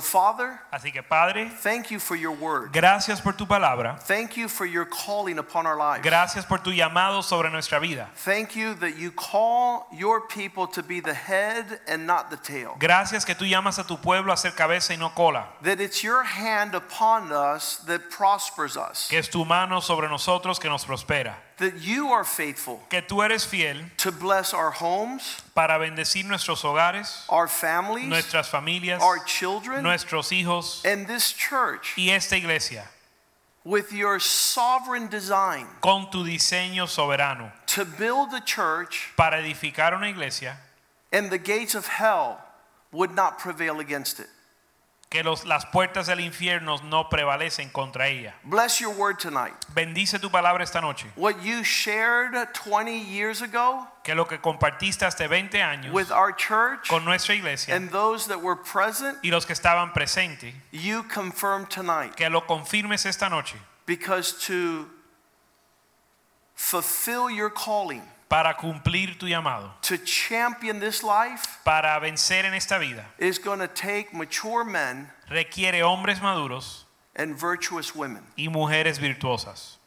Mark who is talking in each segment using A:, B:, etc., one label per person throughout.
A: So, Father,
B: Así que Padre,
A: thank you for your word.
B: gracias por tu palabra.
A: Thank you for your calling upon our lives.
B: Gracias por tu llamado sobre nuestra vida.
A: Thank you that you call your people to be the head and not the tail.
B: Gracias que tú llamas a tu pueblo a ser cabeza y no cola.
A: That it's your hand upon us that prospers us.
B: Que es tu mano sobre nosotros que nos prospera.
A: That you are faithful
B: Que tú eres fiel
A: to bless our homes,
B: para bendecir nuestros hogares,
A: our families,
B: nuestras familias,
A: our children,
B: nuestros hijos
A: and this church
B: y esta iglesia
A: with your sovereign design
B: con tu diseño soberano
A: to build a church
B: para edificar una iglesia
A: and the gates of hell would not prevail against it.
B: Que los- las puertas del infierno no prevalecen contra ella.
A: Bless your word tonight.
B: Bendice tu palabra esta noche.
A: What you shared 20 years ago
B: Que lo que compartiste hace 20 años
A: with our church
B: con nuestra iglesia
A: and those that were present,
B: y los que estaban presentes,
A: you confirm tonight.
B: que lo confirmes esta noche
A: Because to fulfill your calling,
B: para cumplir tu llamado,
A: to champion this life,
B: para vencer en esta vida,
A: is going to take mature men
B: requiere hombres maduros
A: and virtuous women.
B: y mujeres virtuosas.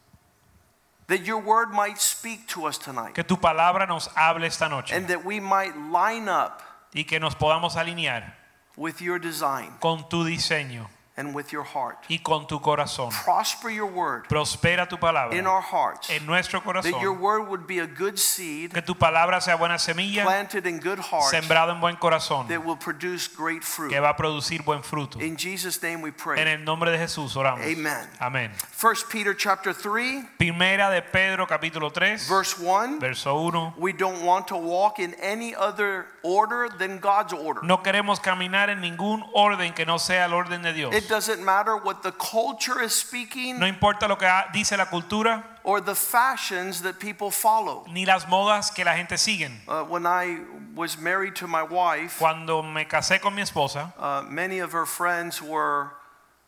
A: That your word might speak to us tonight
B: Que tu palabra nos hable esta noche
A: and that we might line up
B: y que nos podamos alinear
A: with your design
B: con tu diseño
A: and with your heart.
B: y con tu corazón.
A: Prosper your word
B: Prospera tu palabra.
A: in our hearts.
B: en nuestro
A: That your word would be a good seed
B: Que tu palabra sea buena semilla,
A: planted in good hearts
B: sembrado en buen corazón,
A: that will produce great fruit.
B: que va a producir buen fruto.
A: In Jesus' name we
B: En
A: pray.
B: el nombre de Jesús oramos.
A: Amen.
B: Amén.
A: First Peter chapter 3,
B: Primera de Pedro capítulo 3,
A: verse 1.
B: verso 1.
A: We don't want to walk in any other order than God's order.
B: No queremos caminar en ningún orden que no sea el orden de Dios.
A: It doesn't matter what the culture is speaking
B: No importa lo que dice la cultura
A: or the fashions that people follow.
B: ni las modas que la gente sigue.
A: Uh, when I was married to my wife,
B: Cuando me casé con mi esposa,
A: uh, many of her friends were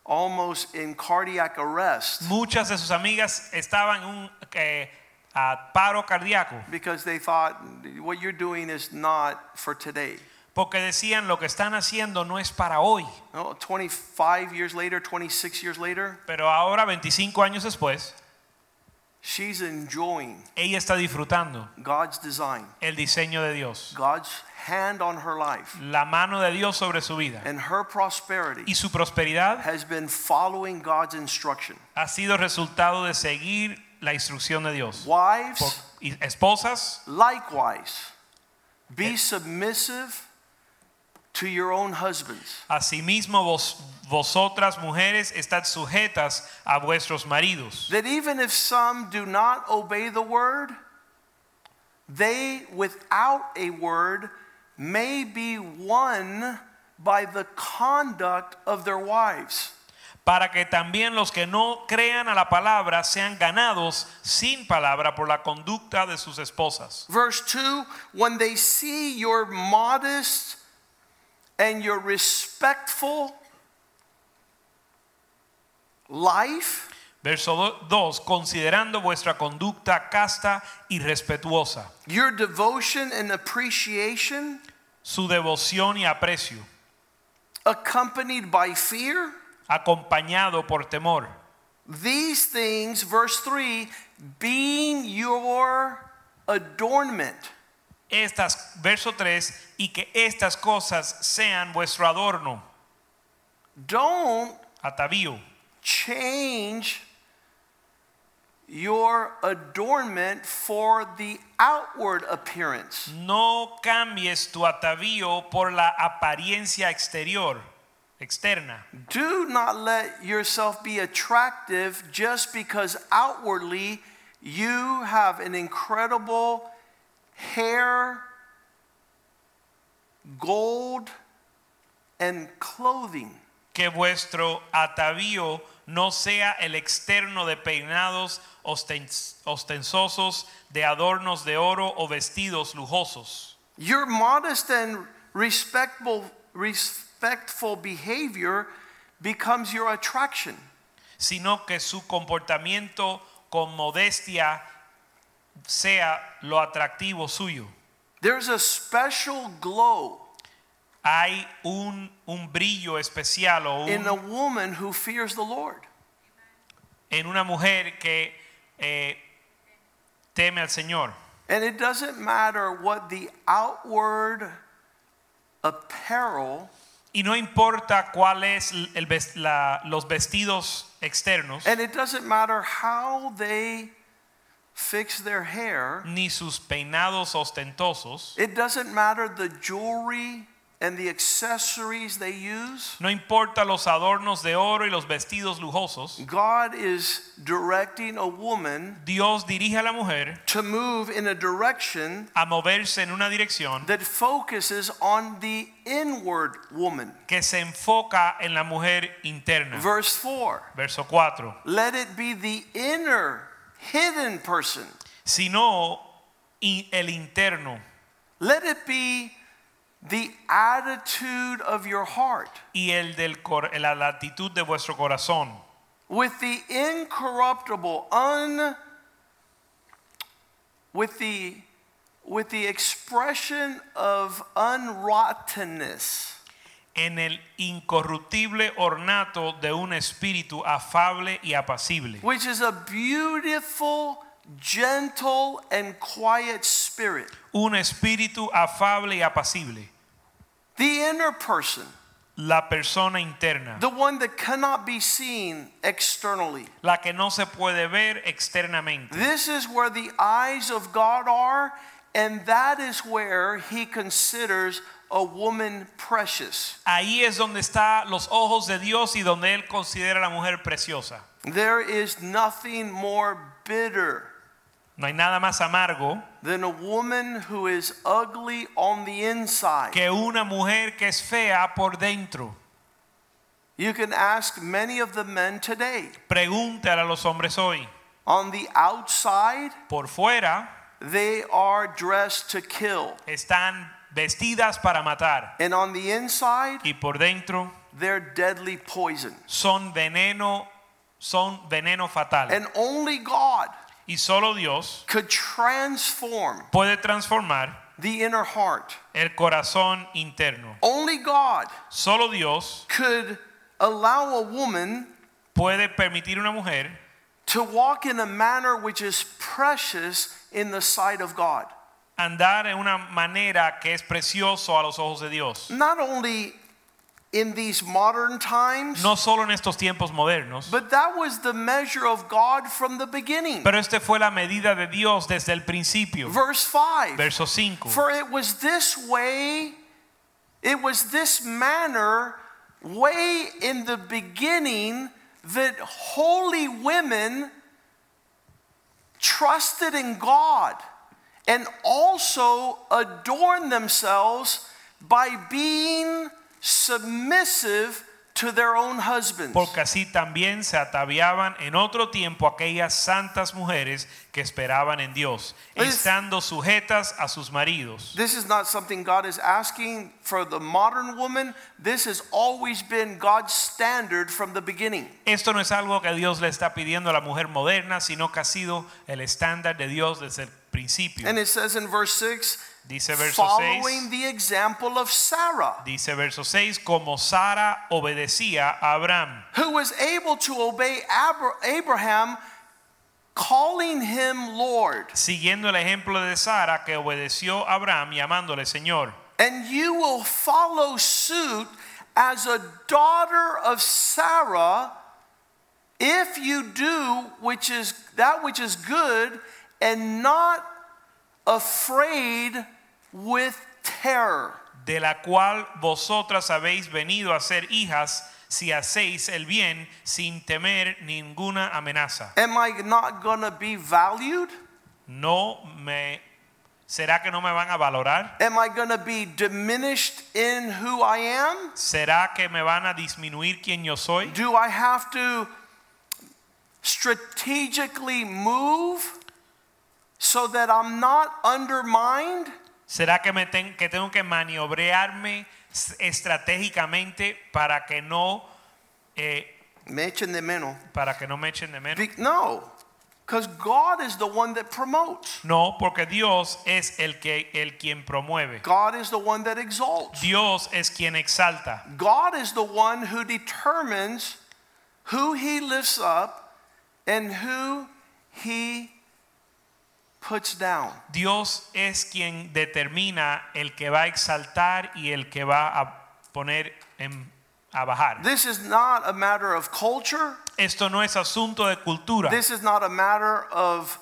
A: almost in cardiac arrest
B: muchas de sus amigas estaban en un eh, a paro cardíaco
A: because they thought what you're doing is not for today.
B: Porque decían lo que están haciendo no es para hoy.
A: No, 25 years later, 26 years later,
B: Pero ahora, 25 años después,
A: she's enjoying
B: ella está disfrutando
A: God's design,
B: el diseño de Dios,
A: God's hand on her life,
B: la mano de Dios sobre su vida
A: and her prosperity
B: y su prosperidad
A: has been following God's instruction.
B: ha sido resultado de seguir la instrucción de Dios. Por-
A: Wives,
B: y esposas,
A: likewise, be submissive to your own husbands.
B: asimismo vos, vosotras mujeres estad sujetas a vuestros maridos,
A: That even if some do not obey the word, they without a word may be won by the conduct of their wives.
B: para que también los que no crean a la palabra sean ganados sin palabra por la conducta de sus esposas.
A: Verse 2 When they see your modest and your respectful life,
B: Verso 2, considerando vuestra conducta casta y respetuosa,
A: your devotion and appreciation,
B: su devoción y aprecio,
A: accompanied by fear,
B: acompañado por temor.
A: these things, verse 3, being your adornment.
B: Estas, verso 3, y que estas cosas sean vuestro adorno,
A: Don't
B: atavío.
A: change your adornment for the outward appearance.
B: No cambies tu atavío por la apariencia exterior, externa.
A: Do not let yourself be attractive just because outwardly you have an incredible hair, gold, and clothing.
B: que vuestro atavío no sea el externo de peinados osten- ostensosos, de adornos de oro o vestidos lujosos.
A: Your modest and respectful, respectful behavior becomes your attraction.
B: sino que su comportamiento con modestia sea lo atractivo suyo.
A: There's a special glow
B: Hay un, un brillo especial o un-
A: in a woman who fears the Lord.
B: en una mujer que eh, teme al Señor.
A: And it doesn't matter what the outward apparel,
B: Y no importa cuál es el ves- la- los vestidos externos,
A: and it doesn't matter how they fix their hair,
B: ni sus peinados ostentosos,
A: it doesn't matter the jewelry and the accessories they use.
B: no importa los adornos de oro y los vestidos lujosos,
A: God is directing a woman
B: Dios dirige a la mujer
A: to move in a direction
B: a moverse en una dirección
A: that focuses on the inward woman.
B: que se enfoca en la mujer interna.
A: Verse 4
B: Verso 4.
A: Let it be the inner, hidden person.
B: Sino el interno
A: Let it be the attitude of your heart
B: y el del cor- la latitud de vuestro corazón,
A: with the incorruptible, un with the with the expression of unrottenness.
B: En el incorruptible ornato de un espíritu afable y apacible,
A: which is a beautiful, gentle, and quiet spirit.
B: un espíritu afable y apacible,
A: The inner person,
B: la persona interna,
A: the one that cannot be seen externally.
B: la que no se puede ver externamente.
A: This is where the eyes of God are, and that is where He considers a woman precious.
B: Ahí es donde están los ojos de Dios y donde Él considera a la mujer preciosa.
A: There is nothing more bitter
B: No hay nada más amargo
A: than a woman who is ugly on the inside.
B: que una mujer que es fea por dentro.
A: You can ask many of the men today.
B: Pregúntale a los hombres hoy.
A: On the outside,
B: Por fuera
A: they are dressed to kill.
B: están vestidas para matar
A: And on the inside,
B: y por dentro
A: they're deadly poison.
B: son veneno, son veneno fatal.
A: And only God
B: Y solo Dios
A: could transform
B: puede transformar
A: the inner heart.
B: el corazón interno.
A: Only God
B: Solo Dios
A: could allow a woman
B: puede permitir una mujer
A: to walk in a manner which is precious in the sight of God.
B: Andar en una manera que es precioso a los ojos de Dios.
A: Not only in these modern times,
B: No solo en estos tiempos modernos,
A: but that was the measure of God from the beginning.
B: pero este fue la medida de Dios desde el principio.
A: Verse 5
B: Verso 5.
A: For it was this way, it was this manner, way in the beginning, that holy women trusted in God and also adorn themselves by being submissive to their own husbands.
B: Porque así también se ataviaban en otro tiempo aquellas santas mujeres que esperaban en Dios, estando sujetas a sus maridos.
A: This is not something God is asking for the modern woman. This has always been God's standard from the beginning.
B: Esto no es algo que Dios le está pidiendo a la mujer moderna, sino que ha sido el estándar de Dios desde el principio.
A: And it says in verse 6
B: Dice verso
A: following
B: 6,
A: the example of Sarah,
B: dice verso 6, como Sara obedecía a Abraham,
A: who was able to obey Abraham, calling him Lord.
B: siguiendo el ejemplo de Sara que obedeció a Abraham llamándole Señor.
A: And you will follow suit as a daughter of Sarah if you do which is that which is good and not afraid with terror.
B: de la cual vosotras habéis venido a ser hijas si hacéis el bien sin temer ninguna amenaza.
A: Am I not going to be valued?
B: No me ¿Será que no me van a valorar?
A: Am I going to be diminished in who I am?
B: ¿Será que me van a disminuir quien yo soy?
A: Do I have to strategically move so that I'm not undermined?
B: ¿Será que, me ten- que tengo que maniobrearme estratégicamente para que no eh,
A: Me echen de menos.
B: para que no me echen de menos?
A: Be- no, because God is the one that promotes.
B: No, porque Dios es el que el quien promueve.
A: God is the one that exalts.
B: Dios es quien exalta.
A: God is the one who determines who he lifts up and who he puts down.
B: Dios es quien determina el que va a exaltar y el que va a poner en- a bajar.
A: This is not a matter of culture.
B: Esto no es asunto de cultura.
A: This is not a matter of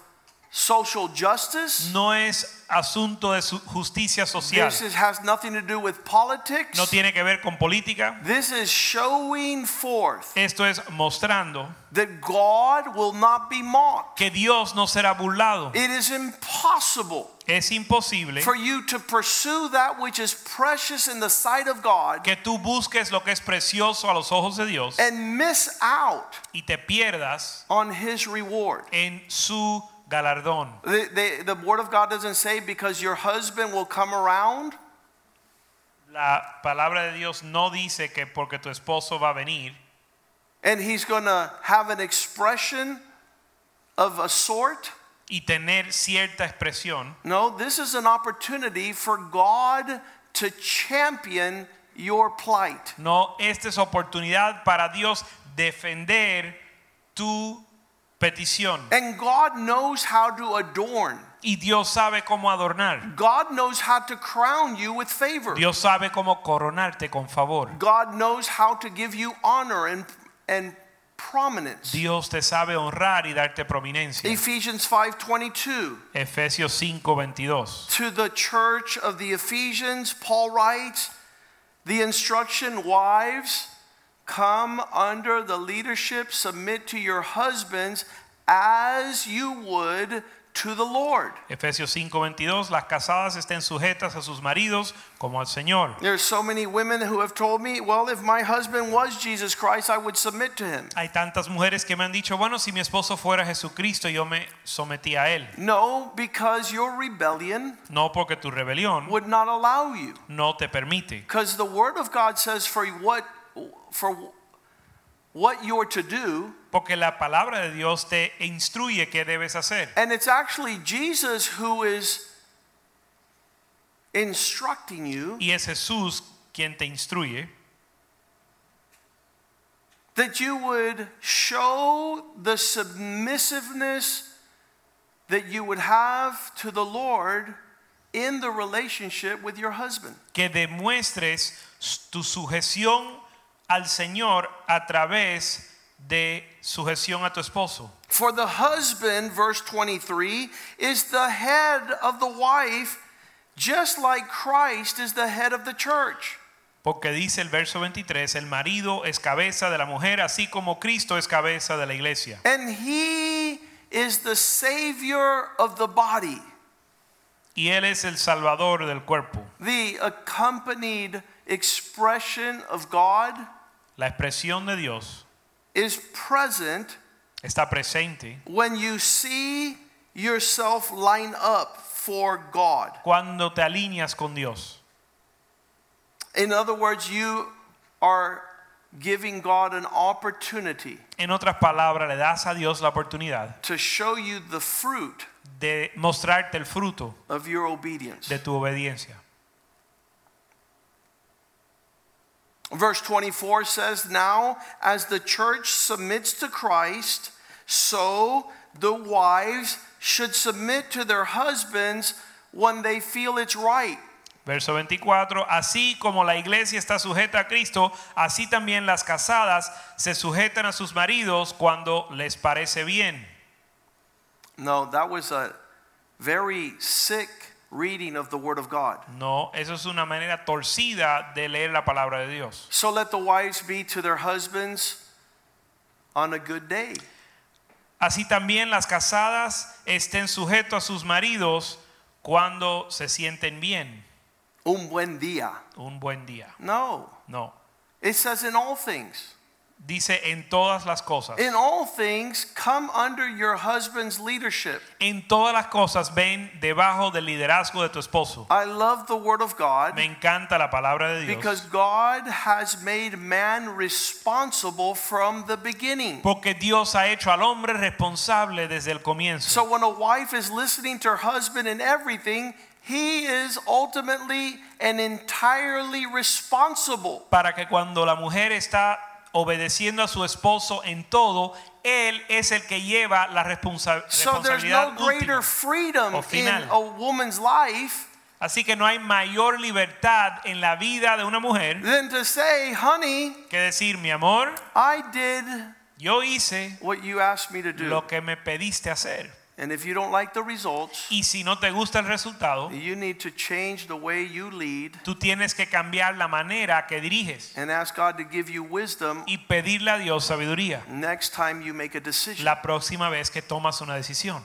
A: social justice.
B: No es asunto de justicia social.
A: This is, has nothing to do with politics.
B: No tiene que ver con política.
A: This is showing forth
B: Esto es mostrando
A: that God will not be mocked.
B: que Dios no será burlado.
A: It is impossible
B: Es imposible
A: for you to pursue that which is precious in the sight of God
B: que tú busques lo que es precioso a los ojos de Dios
A: and miss out
B: y te pierdas
A: on his reward.
B: en su galardón.
A: The, the, the word of God doesn't say because your husband will come around.
B: La palabra de Dios no dice que porque tu esposo va a venir
A: and he's going to have an expression of a sort.
B: y tener cierta expresión.
A: No, this is an opportunity for God to champion your plight.
B: No, esta es oportunidad para Dios defender tu petición.
A: And God knows how to adorn.
B: Y Dios sabe cómo adornar.
A: God knows how to crown you with favor.
B: Dios sabe cómo coronarte con favor.
A: God knows how to give you honor and, and prominence.
B: Dios te sabe honrar y darte prominencia.
A: Ephesians 5:22
B: Efesios 5:22.
A: To the church of the Ephesians Paul writes the instruction wives come under the leadership submit to your husbands as you would to the Lord.
B: Efesios 5:22. Las casadas estén sujetas a sus maridos como al Señor.
A: There's so many women who have told me, well, if my husband was Jesus Christ, I would submit to him.
B: Hay tantas mujeres que me han dicho, bueno, si mi esposo fuera Jesucristo, yo me sometí a él.
A: No, because your rebellion
B: No porque tu rebelión
A: would not allow you.
B: no te permite.
A: Because the word of God says for what for what you're to do,
B: Porque la palabra de Dios te instruye qué debes hacer.
A: and it's actually Jesus who is instructing you
B: Y es Jesús quien te instruye
A: that you would show the submissiveness that you would have to the Lord in the relationship with your husband.
B: que demuestres tu sujeción al Señor a través de sujeción a tu esposo.
A: For the husband, verse 23, is the head of the wife, just like Christ is the head of the church.
B: Porque dice el verso 23, el marido es cabeza de la mujer, así como Cristo es cabeza de la iglesia.
A: And he is the savior of the body.
B: Y Él es el salvador del cuerpo.
A: The accompanied expression of God
B: La expresión de Dios
A: is present
B: está presente
A: when you see yourself line up for God.
B: cuando te alineas con Dios.
A: In other words, you are giving God an opportunity
B: En otras palabras, le das a Dios la oportunidad
A: to show you the fruit
B: de mostrarte el fruto
A: of your obedience.
B: de tu obediencia.
A: Verse 24 says, Now, as the church submits to Christ, so the wives should submit to their husbands when they feel it's right.
B: Verso 24, así como la iglesia está sujeta a Cristo, así también las casadas se sujetan a sus maridos cuando les parece bien.
A: No, that was a very sick reading of the Word of God.
B: No, eso es una manera torcida de leer la palabra de Dios.
A: So let the wives be to their husbands on a good day.
B: Así también las casadas estén sujetos a sus maridos cuando se sienten bien,
A: un buen día.
B: un buen día.
A: No.
B: No.
A: It says in all things.
B: Dice en todas las cosas.
A: In all things, come under your husband's leadership.
B: En todas las cosas ven debajo del liderazgo de tu esposo.
A: I love the word of God
B: Me encanta la palabra de Dios.
A: because God has made man responsible from the beginning.
B: Porque Dios ha hecho al hombre responsable desde el comienzo.
A: So when a wife is listening to her husband in everything, he is ultimately and entirely responsible.
B: para que cuando la mujer está obedeciendo a su esposo en todo, él es el que lleva la responsa-
A: So there's no
B: responsabilidad
A: greater
B: última.
A: freedom
B: o
A: in
B: final.
A: a woman's life
B: Así que no hay mayor libertad en la vida de una mujer
A: than to say, honey,
B: que decir, mi amor,
A: I did
B: yo hice
A: what you asked me to do.
B: lo que me pediste hacer.
A: And if you don't like the results,
B: Y si no te gusta el resultado,
A: you need to change the way you lead
B: tú tienes que cambiar la manera que diriges
A: and ask God to give you wisdom
B: y pedirle a Dios sabiduría
A: next time you make a decision.
B: la próxima vez que tomas una decisión.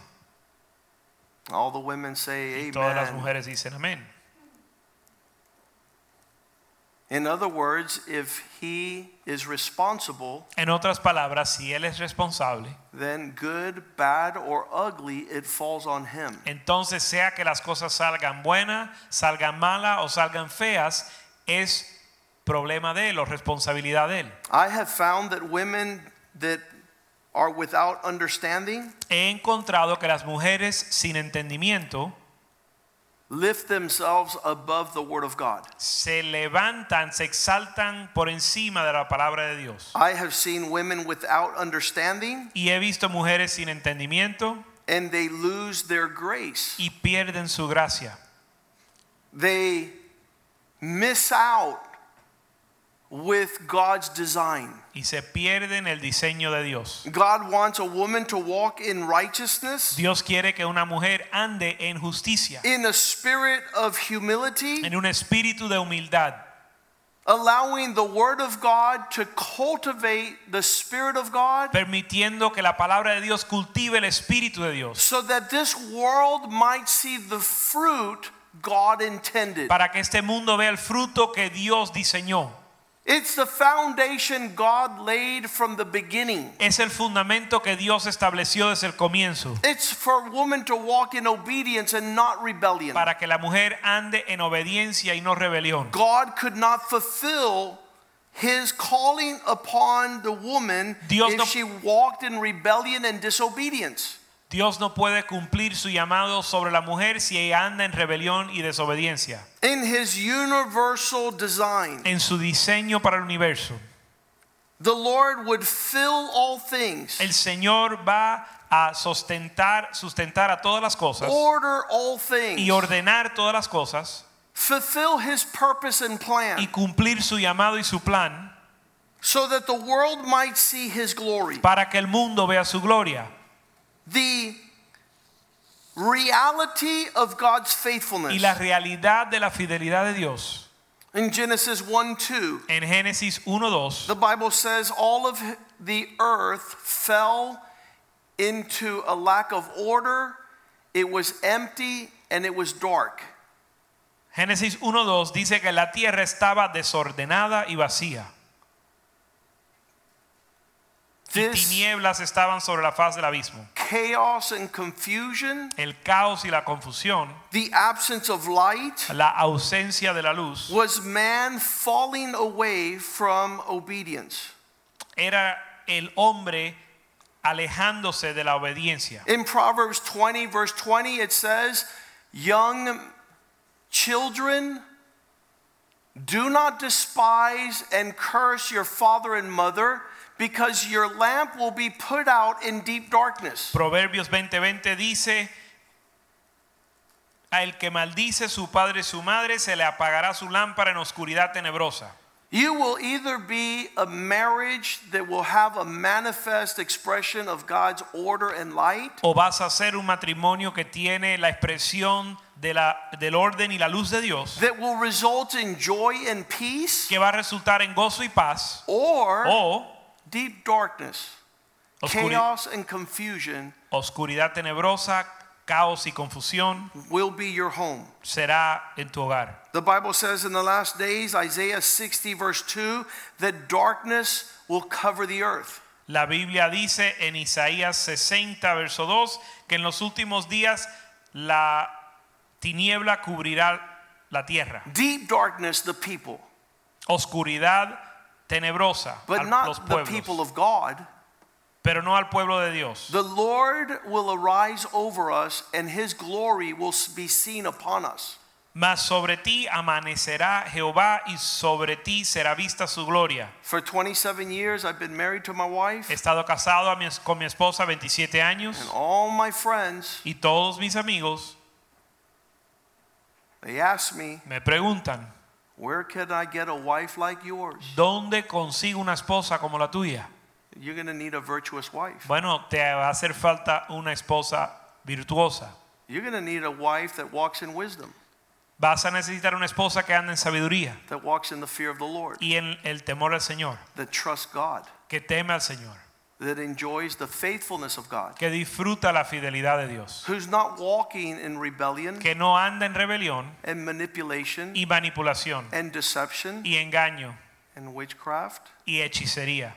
A: All the women say
B: Y todas las mujeres dicen amén.
A: In other words, if he is responsible,
B: En otras palabras, si él es responsable,
A: then good, bad, or ugly, it falls on him.
B: entonces sea que las cosas salgan buenas, salgan malas o salgan feas, es problema de él o responsabilidad de él.
A: I have found that women that are without understanding
B: He encontrado que las mujeres sin entendimiento
A: lift themselves above the Word of God.
B: se levantan, se exaltan por encima de la palabra de Dios.
A: I have seen women without understanding
B: Y he visto mujeres sin entendimiento
A: and they lose their grace.
B: y pierden su gracia.
A: They miss out with God's design.
B: Y se pierden el diseño de Dios.
A: God wants a woman to walk in righteousness,
B: Dios quiere que una mujer ande en justicia,
A: in a spirit of humility,
B: en un espíritu de humildad,
A: allowing the Word of God to cultivate the Spirit of God
B: permitiendo que la palabra de Dios cultive el espíritu de Dios,
A: so that this world might see the fruit God intended.
B: para que este mundo vea el fruto que Dios diseñó.
A: It's the foundation God laid from the beginning.
B: Es el fundamento que Dios estableció desde el comienzo,
A: It's for woman to walk in obedience and not rebellion.
B: para que la mujer ande en obediencia y no rebelión.
A: God could not fulfill his calling upon the woman
B: Dios
A: if
B: no-
A: she walked in rebellion and disobedience.
B: Dios no puede cumplir su llamado sobre la mujer si ella anda en rebelión y desobediencia.
A: In his universal design,
B: En su diseño para el universo,
A: the Lord would fill all things,
B: el Señor va a sustentar, sustentar a todas las cosas
A: order all things,
B: y ordenar todas las cosas
A: fulfill his purpose and
B: y cumplir su llamado y su plan
A: so that the world might see his glory.
B: para que el mundo vea su gloria.
A: The reality of God's faithfulness.
B: Y la realidad de la fidelidad de Dios.
A: In Genesis 1 2,
B: En Génesis 1:2
A: the Bible says all of the earth fell into a lack of order, it was empty, and it was dark.
B: Génesis 1:2 dice que la tierra estaba desordenada y vacía. Y
A: This
B: tinieblas estaban sobre la faz del abismo.
A: Chaos and confusion,
B: El caos y la confusión,
A: the absence of light,
B: la ausencia de la luz,
A: was man falling away from obedience.
B: era el hombre alejándose de la obediencia.
A: In Proverbs 20, verse 20, it says, Young children, do not despise and curse your father and mother, because your lamp will be put out in deep darkness.
B: Proverbios 20:20 dice, a el que maldice su padre y su madre se le apagará su lámpara en oscuridad tenebrosa.
A: You will either be a marriage that will have a manifest expression of God's order and light,
B: O vas a ser un matrimonio que tiene la expresión de la, del orden y la luz de Dios,
A: that will result in joy and peace,
B: que va a resultar en gozo y paz,
A: or
B: o
A: deep darkness,
B: oscuri-
A: chaos and confusion,
B: oscuridad tenebrosa, caos y confusión
A: will be your home.
B: será en tu hogar.
A: The Bible says in the last days, Isaiah 60, verse 2, that darkness will cover the earth.
B: La Biblia dice en Isaías 60, verso 2, que en los últimos días la tiniebla cubrirá la tierra.
A: Deep darkness, the people,
B: Oscuridad tenebrosa
A: but
B: a los
A: not the people
B: pueblos,
A: of God.
B: pero no al pueblo de Dios.
A: The Lord will arise over us, and his glory will be seen upon us.
B: Mas sobre ti amanecerá Jehová y sobre ti será vista su gloria.
A: For 27 years, I've been married to my wife,
B: He estado casado a mi- con mi esposa 27 años
A: and all my friends,
B: y todos mis amigos
A: they ask me,
B: me preguntan,
A: Where can I get a wife like yours?
B: ¿dónde consigo una esposa como la tuya?
A: You're going to need a virtuous wife.
B: Bueno, te va a hacer falta una esposa virtuosa.
A: You're going to need a wife that walks in wisdom,
B: Vas a necesitar una esposa que ande en sabiduría
A: that walks in the fear of the Lord,
B: y en el temor al Señor,
A: that trusts God,
B: que teme al Señor,
A: that enjoys the faithfulness of God,
B: que disfruta la fidelidad de Dios,
A: who's not walking in rebellion
B: que no anda en rebelión
A: and manipulation
B: y manipulación
A: and deception
B: y engaño
A: and witchcraft.
B: y hechicería.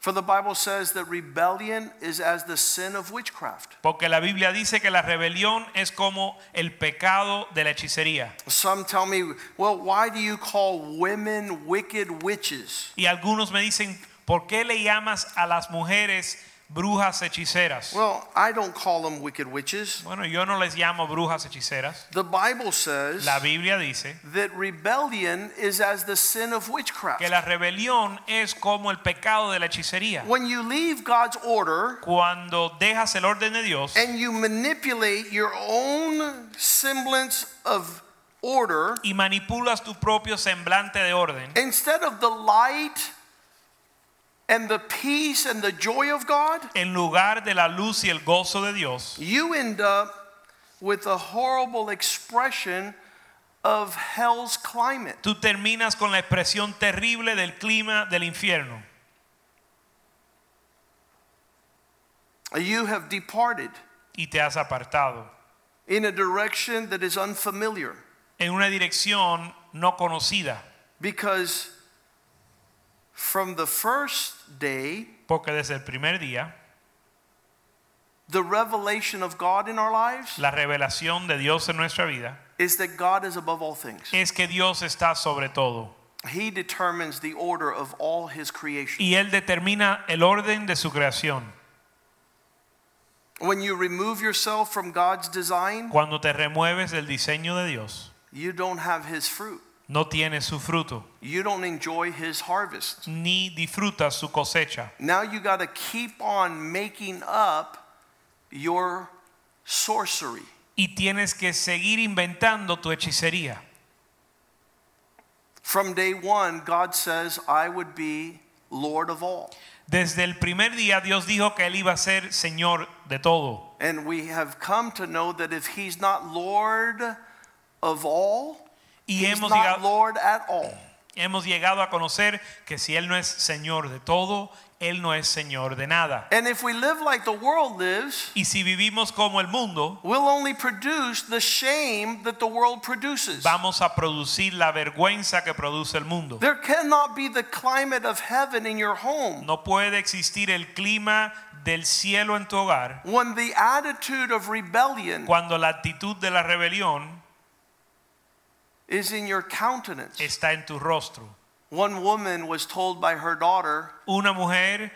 A: For the Bible says that rebellion is as the sin of witchcraft.
B: Porque la Biblia dice que la rebelión es como el pecado de la hechicería.
A: Some tell me, well, why do you call women wicked witches?
B: Y algunos me dicen, ¿por qué le llamas a las mujeres brujas hechiceras?
A: Well, I don't call them wicked witches.
B: Bueno, yo no les llamo brujas hechiceras.
A: The Bible says
B: La Biblia dice
A: that rebellion is as the sin of witchcraft.
B: que la rebelión es como el pecado de la hechicería.
A: When you leave God's order
B: Cuando dejas el orden de Dios
A: and you manipulate your own semblance of order,
B: y manipulas tu propio semblante de orden,
A: instead of the light and the peace and the joy of God,
B: en lugar de la luz y el gozo de Dios,
A: you end up with a horrible expression of hell's climate.
B: tú terminas con la expresión terrible del clima del infierno.
A: You have departed
B: y te has apartado
A: in a direction that is unfamiliar
B: en una dirección no conocida,
A: because from the first day,
B: porque desde el primer día
A: the revelation of God in our lives
B: la revelación de Dios en nuestra vida
A: is that God is above all things.
B: es que Dios está sobre todo
A: He determines the order of all his creation.
B: y él determina el orden de su creación.
A: When you remove yourself from God's design,
B: Cuando te remueves del diseño de Dios,
A: you don't have his fruit.
B: No tienes su fruto
A: You don't enjoy his harvest.
B: ni disfrutas su cosecha.
A: Now you got to keep on making up your sorcery.
B: Y tienes que seguir inventando tu hechicería.
A: From day one, God says, I would be Lord of all.
B: Desde el primer día Dios dijo que él iba a ser Señor de todo.
A: And we have come to know that if he's not Lord of all,
B: Y
A: he's
B: hemos llegado,
A: Lord at all.
B: hemos llegado a conocer que si Él no es Señor de todo, Él no es Señor de nada.
A: And if we live like the world lives,
B: Y si vivimos como el mundo,
A: we'll only produce the shame that the world produces.
B: vamos a producir la vergüenza que produce el mundo.
A: There cannot be the climate of heaven in your home
B: No puede existir el clima del cielo en tu hogar
A: when the attitude of rebellion
B: cuando la actitud de la rebelión
A: is in your countenance.
B: está en tu rostro.
A: One woman was told by her daughter,
B: Una mujer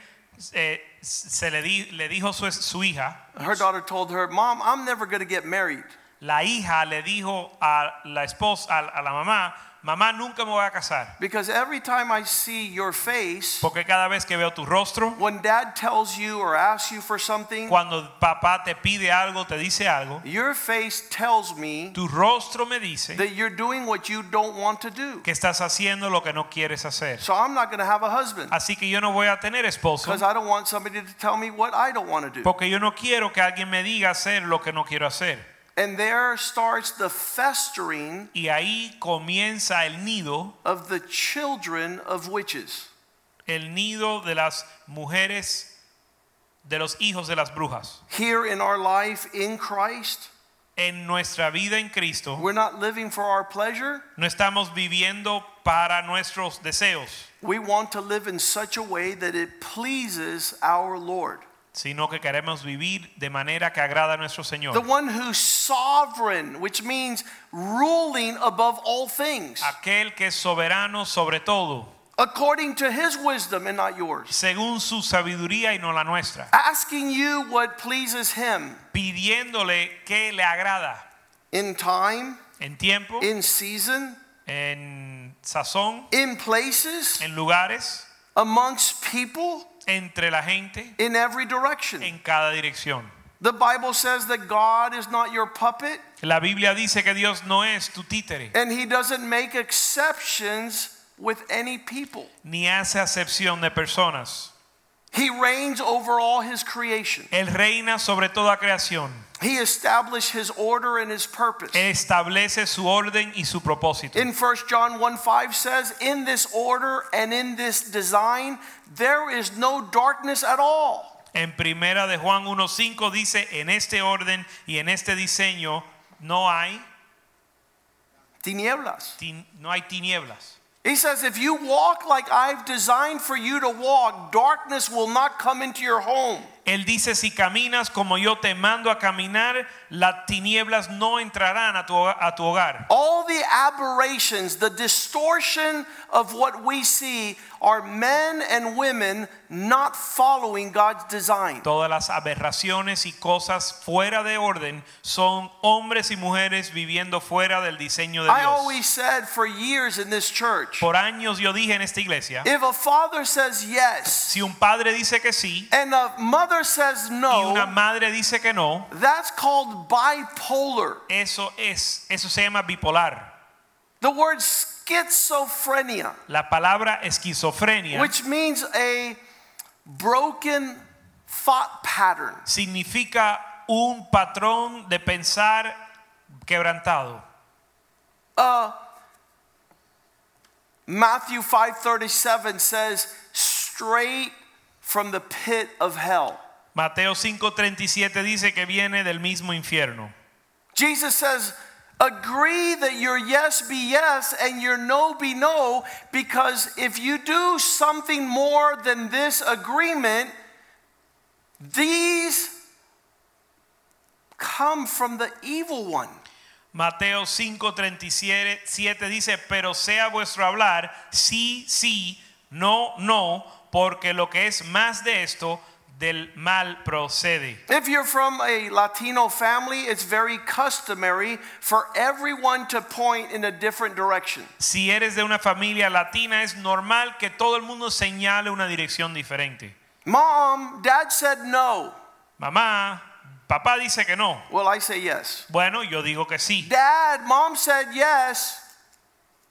B: eh, se le, di- le dijo su, su hija,
A: her daughter told her, Mom, I'm never going to get married
B: la hija le dijo a la esposa, a, a la mamá, mamá nunca me voy a casar.
A: because every time I see your face,
B: Porque cada vez que veo tu rostro,
A: when dad tells you or asks you for something,
B: cuando papá te pide algo, te dice algo,
A: your face tells me
B: tu rostro me dice
A: that you're doing what you don't want to do.
B: que estás haciendo lo que no quieres hacer.
A: So I'm not going to have a husband
B: Así que yo no voy a tener esposo
A: because I don't want somebody to tell me what I don't want to do.
B: porque yo no quiero que alguien me diga hacer lo que no quiero hacer.
A: And there starts the festering
B: Y ahí comienza el nido,
A: of the children of witches.
B: el nido de las mujeres de los hijos de las brujas.
A: Here in our life in Christ,
B: En nuestra vida en Cristo
A: we're not living for our pleasure.
B: no estamos viviendo para nuestros deseos,
A: We want to live in such a way that it pleases our Lord.
B: Sino que queremos vivir de manera que agrada a nuestro
A: The one who's sovereign, which means ruling above all things,
B: Aquel que es soberano sobre todo,
A: according to his wisdom and not yours.
B: según su sabiduría y no la nuestra,
A: Asking you what pleases him.
B: Pidiéndole que le agrada.
A: In time,
B: en tiempo,
A: in season,
B: en sazón,
A: in places,
B: en lugares,
A: amongst people,
B: entre la gente,
A: in every direction.
B: en cada dirección.
A: The Bible says that God is not your puppet
B: La Biblia dice que Dios no es tu títere,
A: and he doesn't make exceptions with any people.
B: ni hace acepción de personas.
A: He reigns over all his creation.
B: Él reina sobre toda creación.
A: He established his order and his purpose.
B: Él establece su orden y su propósito.
A: In 1 John 1 5 says, In this order and in this design, there is no darkness at all.
B: En primera de Juan 1:5 dice, en este orden y en este diseño no hay
A: Tinieblas.
B: tin- no hay tinieblas.
A: He says, If you walk like I've designed for you to walk, darkness will not come into your home.
B: Él dice, si caminas como yo te mando a caminar, las tinieblas no entrarán a tu, a tu hogar.
A: All the aberrations, the distortion of what we see are men and women not following God's design.
B: Todas las aberraciones y cosas fuera de orden son hombres y mujeres viviendo fuera del diseño de
A: I
B: Dios.
A: always said for years in this church
B: Por años yo dije en esta iglesia,
A: if a father says yes
B: si un padre dice que sí
A: and a mother says
B: y una
A: no,
B: madre dice que no,
A: that's called bipolar.
B: eso es, eso se llama bipolar.
A: The word schizophrenia,
B: La palabra esquizofrenia
A: which means a broken thought pattern.
B: significa un patrón de pensar quebrantado.
A: Uh, Matthew 5:37 says straight from the pit of hell.
B: Mateo 5:37 dice que viene del mismo infierno.
A: Jesus says agree that your yes be yes and your no be no because if you do something more than this agreement these come from the evil one.
B: Mateo 5:37 dice, pero sea vuestro hablar sí, sí, no, no, porque lo que es más de esto del mal procede.
A: If you're from a Latino family, it's very customary for everyone to point in a different direction.
B: Si eres de una familia latina es normal que todo el mundo señale una dirección diferente.
A: Mom, dad said no.
B: Mamá, papá dice que no.
A: Well, I say yes.
B: Bueno, yo digo que sí.
A: Dad, mom said yes.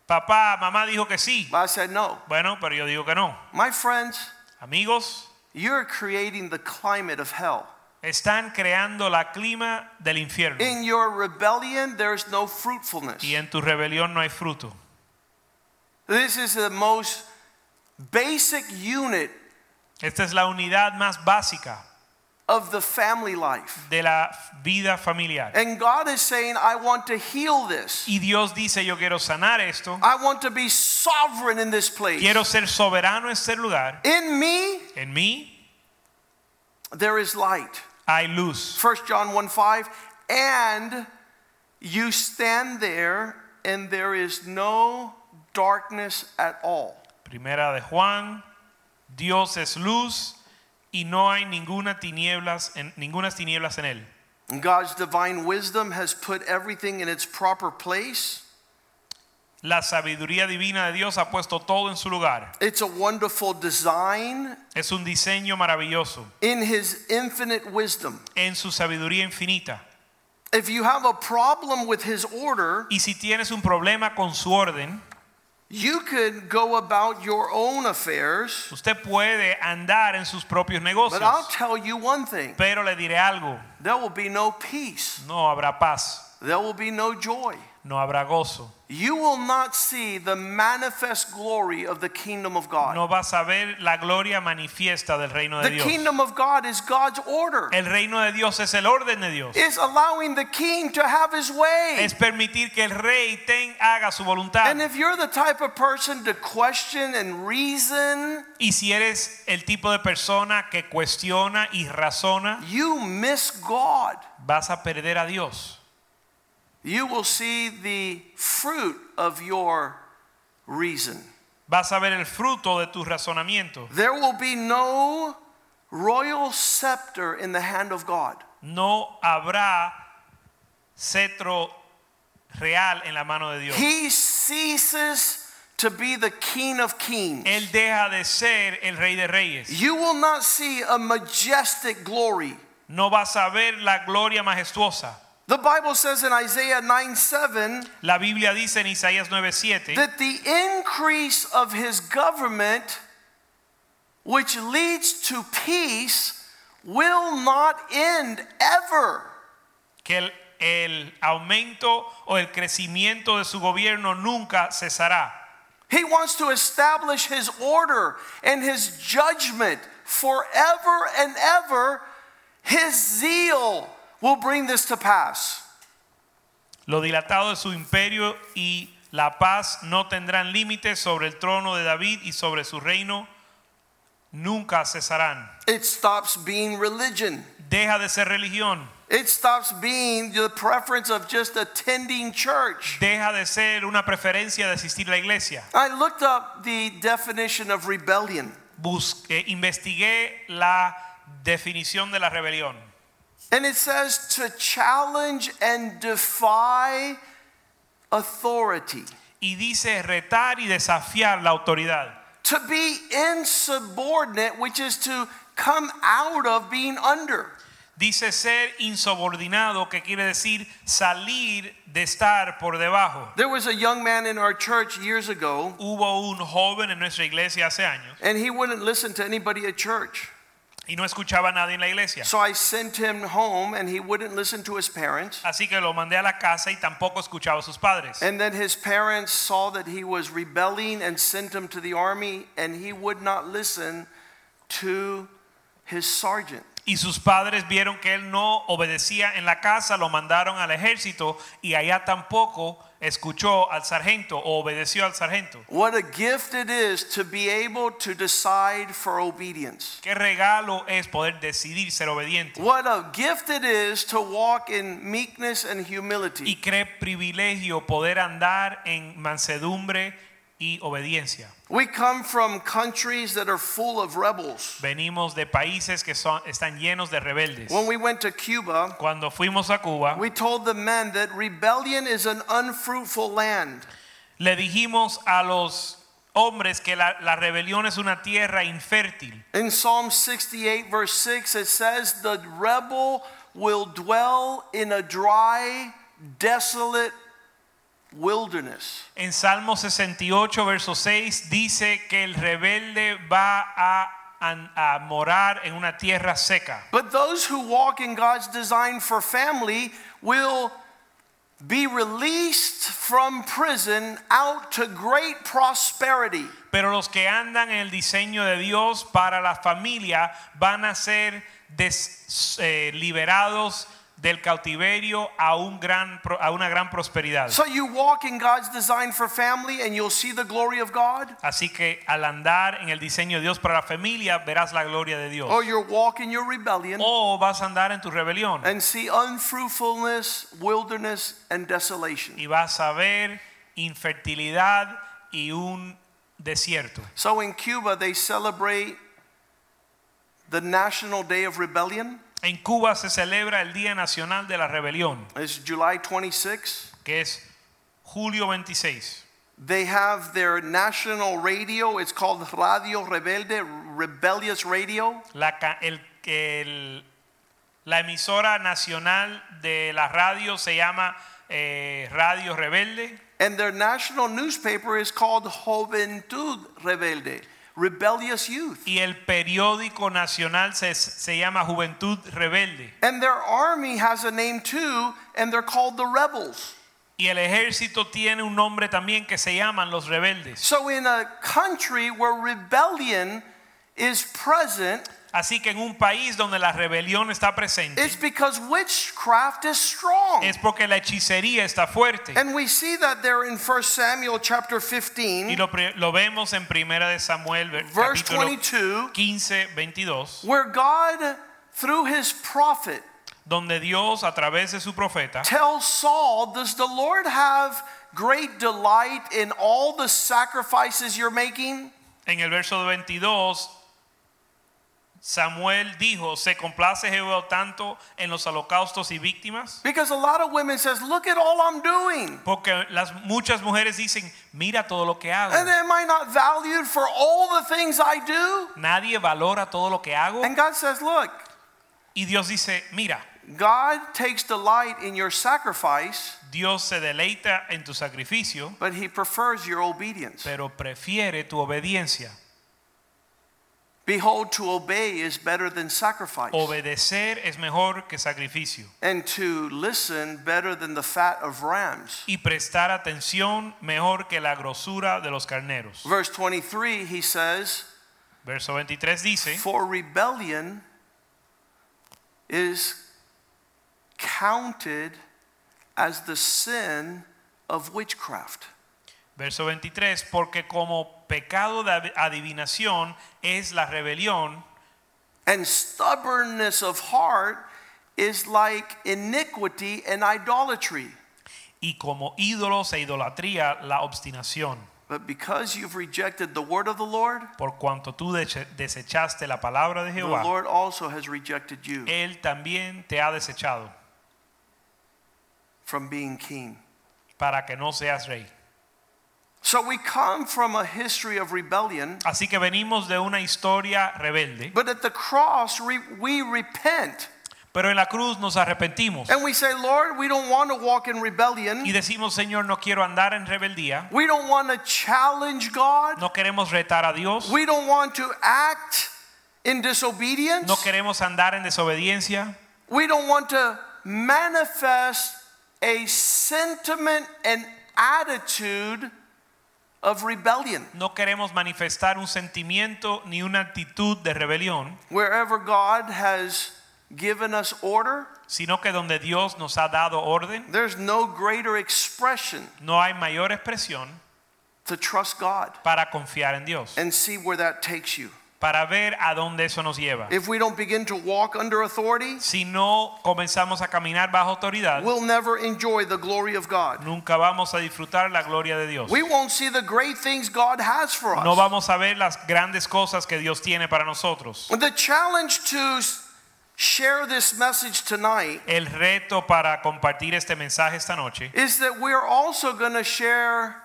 B: Papá, mamá dijo que sí.
A: But I said no.
B: Bueno, pero yo digo que no.
A: My friends,
B: Amigos,
A: you're creating the climate of hell.
B: están creando la clima del infierno.
A: In your rebellion, there's no fruitfulness.
B: Y en tu rebelión no hay fruto.
A: This is the most basic unit
B: Esta es la unidad más básica
A: of the family life.
B: de la vida familiar.
A: And God is saying, I want to heal this.
B: Y Dios dice, yo quiero sanar esto.
A: I want to be sovereign in this place.
B: Quiero ser soberano en este lugar.
A: In me,
B: En mí
A: there is light.
B: hay luz.
A: 1 John 1 5. And you stand there, and there is no darkness at all.
B: Primera de Juan, Dios es luz y no hay ninguna tinieblas en ningunas tinieblas en él.
A: And God's divine wisdom has put everything in its proper place.
B: La sabiduría divina de Dios ha puesto todo en su lugar.
A: It's a wonderful design
B: Es un diseño maravilloso
A: in His infinite wisdom.
B: en su sabiduría infinita.
A: If you have a problem with His order,
B: Y si tienes un problema con su orden,
A: you could go about your own affairs.
B: usted puede andar en sus propios negocios.
A: But I'll tell you one thing
B: Pero le diré algo,
A: there will be no peace,
B: no habrá paz,
A: there will be no joy,
B: no habrá gozo.
A: You will not see the manifest glory of the kingdom of God.
B: No vas a ver la gloria manifiesta del reino de
A: The
B: Dios.
A: kingdom of God is God's order.
B: El reino de Dios es el orden de Dios.
A: It's allowing the king to have his way.
B: Es permitir que el rey ten, haga su voluntad.
A: And if you're the type of person to question and reason,
B: Y si eres el tipo de persona que cuestiona y razona,
A: you miss God.
B: vas a perder a Dios.
A: You will see the fruit of your reason.
B: Vas a ver el fruto de tu razonamiento.
A: There will be no royal scepter in the hand of God.
B: No habrá cetro real en la mano de Dios.
A: He ceases to be the king of kings.
B: Él deja de ser el rey de reyes.
A: You will not see a majestic glory.
B: No vas a ver la gloria majestuosa.
A: The Bible says in Isaiah 9 7
B: La Biblia dice en Isaías 9:7
A: that the increase of his government, which leads to peace, will not end ever.
B: que el, el aumento o el crecimiento de su gobierno nunca cesará.
A: He wants to establish his order and his judgment forever and ever. His zeal will bring this to pass.
B: Lo dilatado de su imperio y la paz no tendrán límites sobre el trono de David y sobre su reino nunca cesarán.
A: It stops being religion.
B: Deja de ser religión,
A: It stops being the preference of just attending church.
B: deja de ser una preferencia de asistir a la iglesia.
A: I looked up the definition of rebellion,
B: Busqué, eh, investigué la definición de la rebelión
A: and it says to challenge and defy authority,
B: y dice retar y desafiar la autoridad.
A: to be insubordinate, which is to come out of being under.
B: Dice ser insubordinado, que quiere decir salir de estar por debajo.
A: There was a young man in our church years ago,
B: Hubo un joven en nuestra iglesia hace años
A: and he wouldn't listen to anybody at church.
B: Y no escuchaba a nadie en la iglesia.
A: So I sent him home, and he wouldn't listen to his parents.
B: Así que lo mandé a la casa y tampoco escuchaba a sus padres.
A: And then his parents saw that he was rebelling and sent him to the army, and he would not listen to his sergeant.
B: Y sus padres vieron que él no obedecía en la casa, lo mandaron al ejército y allá tampoco escuchó al sargento o obedeció al sargento.
A: What a gift it is to be able to decide for obedience.
B: Qué regalo es poder decidir ser obediente.
A: What a gift it is to walk in meekness and
B: Y
A: humility.
B: qué privilegio poder andar en mansedumbre y obediencia.
A: We come from countries that are full of rebels.
B: Venimos de países que son, están llenos de rebeldes.
A: When we went to Cuba,
B: Cuando fuimos a Cuba,
A: we told the men that rebellion is an unfruitful land.
B: le dijimos a los hombres que la, la rebelión es una tierra infértil.
A: In Psalm 68, verse 6, it says, The rebel will dwell in a dry, desolate wilderness.
B: En Salmo 68, verso 6, dice que el rebelde va a, a- morar en una tierra seca.
A: But those who walk in God's design for family will be released from prison out to great prosperity.
B: Pero los que andan en el diseño de Dios para la familia van a ser des- eh, liberados del cautiverio a, un gran, a una gran prosperidad.
A: So you walk in God's design for family and you'll see the glory of God,
B: Así que al andar en el diseño de Dios para la familia verás la gloria de Dios.
A: or you'll walk in your rebellion
B: O vas a andar en tu rebelión
A: and see unfruitfulness, wilderness, and desolation.
B: y vas a ver infertilidad y un desierto.
A: So in Cuba, they celebrate the National Day of Rebellion.
B: En Cuba se celebra el Día Nacional de la Rebelión,
A: It's July 26.
B: que es julio 26.
A: They have their national radio. It's called Radio Rebelde, Rebellious Radio.
B: La, el- el- la emisora nacional de la radio se llama eh, Radio Rebelde
A: And their national newspaper is called Juventud Rebelde, Rebellious Youth.
B: y el periódico nacional se, se llama Juventud Rebelde
A: And their army has a name too, and they're called the Rebels.
B: Y el ejército tiene un nombre también que se llaman los rebeldes.
A: So, in a country where rebellion is present,
B: Así que en un país donde la rebelión está presente,
A: it's because witchcraft is strong.
B: es porque la hechicería está fuerte.
A: And we see that there in 1 Samuel chapter 15.
B: Y
A: 15,
B: lo, lo vemos en Primera de Samuel, ver-
A: verse
B: capítulo
A: 22,
B: 15, 22,
A: where God, through his prophet,
B: donde Dios a través de su profeta
A: tells Saul, Does the Lord have great delight in all the sacrifices you're making?
B: en el verso 22 Samuel dijo, ¿se complace Jehová tanto en los holocaustos y víctimas?
A: Because a lot of women says, Look at all I'm doing.
B: Porque las muchas mujeres dicen, mira todo lo que hago.
A: And am I not valued for all the things I do?
B: Nadie valora todo lo que hago.
A: And God says, Look,
B: Y Dios dice, mira,
A: God takes delight in your sacrifice,
B: Dios se deleita en tu sacrificio,
A: but he prefers your obedience.
B: pero prefiere tu obediencia.
A: Behold, to obey is better than sacrifice,
B: Obedecer es mejor que sacrificio.
A: and to listen better than the fat of rams.
B: Y prestar atención mejor que la grosura de los carneros.
A: Verse 23, he says,
B: Verso 23 dice,
A: For rebellion is counted as the sin of witchcraft.
B: verso 23, porque como pecado de adivinación es la rebelión
A: And stubbornness of heart is like iniquity and idolatry.
B: y como ídolos e idolatría la obstinación.
A: But because you've rejected the word of the Lord,
B: Por cuanto tú desechaste la palabra de
A: the
B: Jehová,
A: Lord also has rejected you
B: Él también te ha desechado
A: from being king.
B: para que no seas rey.
A: So we come from a history of rebellion,
B: Así que venimos de una historia rebelde,
A: but at the cross re- we repent
B: pero en la cruz nos arrepentimos
A: and we say, Lord, we don't want to walk in rebellion.
B: y decimos, Señor, no quiero andar en rebeldía,
A: We don't want to challenge God.
B: no queremos retar a Dios,
A: We don't want to act in disobedience.
B: no queremos andar en desobediencia,
A: We don't want to manifest a sentiment and attitude of rebellion.
B: no queremos manifestar un sentimiento ni una actitud de rebelión,
A: Wherever God has given us order,
B: sino que donde Dios nos ha dado orden,
A: there's no greater expression
B: no hay mayor expresión
A: to trust God
B: para confiar en Dios,
A: and see where that takes you.
B: Para ver a dónde eso nos lleva.
A: If we don't begin to walk under authority,
B: Si no comenzamos a caminar bajo autoridad,
A: we'll never enjoy the glory of God.
B: nunca vamos a disfrutar la gloria de Dios.
A: We won't see the great things God has for
B: No
A: us.
B: vamos a ver las grandes cosas que Dios tiene para nosotros.
A: The challenge to share this message tonight
B: El reto para compartir este mensaje esta noche
A: is that we're also going to share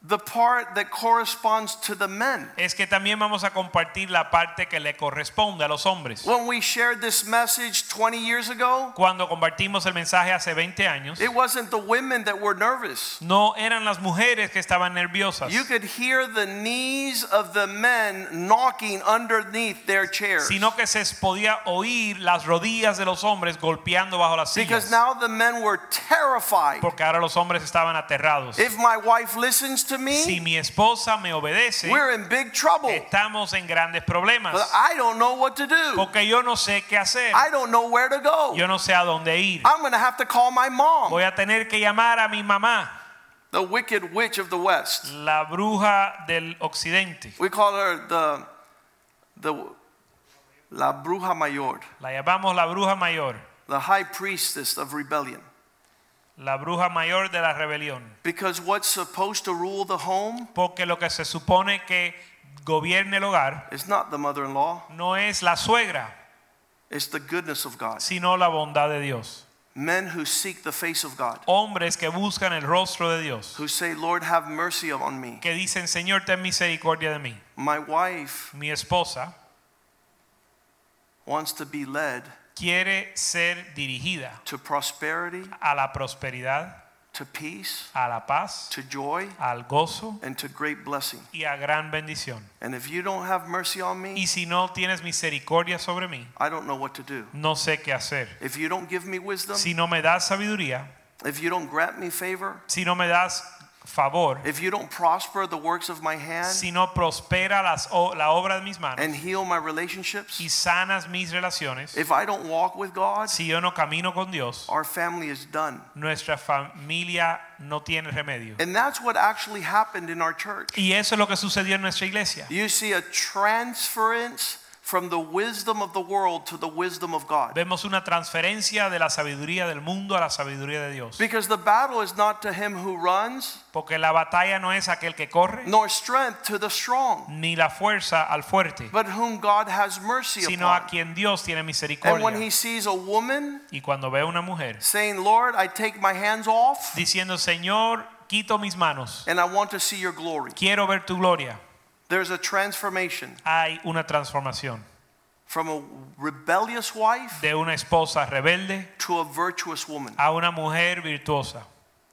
A: the part that corresponds to the men.
B: es que también vamos a compartir la parte que le corresponde a los hombres.
A: When we shared this message 20 years ago,
B: Cuando compartimos el mensaje hace 20 años,
A: it wasn't the women that were nervous.
B: no eran las mujeres que estaban nerviosas,
A: You could hear the knees of the men knocking underneath their chairs.
B: sino que se podía oír las rodillas de los hombres golpeando bajo las sillas.
A: Because now the men were terrified.
B: porque ahora los hombres estaban aterrados.
A: If my wife listens to me, Si
B: mi esposa me obedece,
A: we're in big trouble.
B: estamos en grandes problemas,
A: But I don't know what to do.
B: porque yo no sé qué hacer,
A: I don't know where to go.
B: yo no sé a dónde ir.
A: I'm going to have to call my mom,
B: Voy a tener que llamar a mi mamá,
A: the wicked witch of the West.
B: la bruja del occidente.
A: We call her the the la bruja mayor,
B: La llamamos la bruja mayor,
A: the high priestess of rebellion.
B: La bruja mayor de la rebelión.
A: Because what's supposed to rule the home
B: Porque lo que se supone que gobierne el hogar
A: is not the mother-in-law,
B: no es la suegra,
A: it's the goodness of God.
B: sino la bondad de Dios.
A: Men who seek the face of God,
B: Hombres que buscan el rostro de Dios,
A: who say, "Lord, have mercy on me."
B: que dicen, Señor, ten misericordia de mí.
A: My wife
B: Mi esposa
A: wants to be led
B: quiere ser dirigida
A: to prosperity,
B: a la prosperidad,
A: to peace,
B: a la paz,
A: to joy,
B: al gozo
A: and to great blessing.
B: y a gran bendición.
A: And if you don't have mercy on me,
B: Y si no tienes misericordia sobre mí,
A: I don't know what to do.
B: no sé qué hacer.
A: If you don't give me wisdom,
B: Si no me das sabiduría,
A: if you don't grant me favor,
B: si no me das favor,
A: if you don't prosper the works of my hand
B: si no prospera las o- la obra de mis manos
A: and heal my relationships,
B: y sanas mis relaciones,
A: if I don't walk with God,
B: si yo no camino con Dios,
A: our family is done.
B: nuestra familia no tiene remedio.
A: And that's what actually happened in our church.
B: Y eso es lo que sucedió en nuestra iglesia.
A: You see a transference from the wisdom of the world to the wisdom of God.
B: Vemos una transferencia de la sabiduría del mundo a la sabiduría de Dios.
A: Because the battle is not to him who runs,
B: Porque la batalla no es aquel que corre,
A: nor strength to the strong,
B: ni la fuerza al fuerte,
A: but whom God has mercy
B: sino a
A: upon.
B: quien Dios tiene misericordia.
A: And when he sees a woman
B: Y cuando ve una mujer
A: saying, Lord, I take my hands off
B: diciendo, Señor, quito mis manos,
A: and I want to see your glory,
B: quiero ver tu gloria,
A: there's a transformation
B: hay una transformación
A: from a rebellious wife
B: de una esposa rebelde
A: to a virtuous woman.
B: a una mujer virtuosa.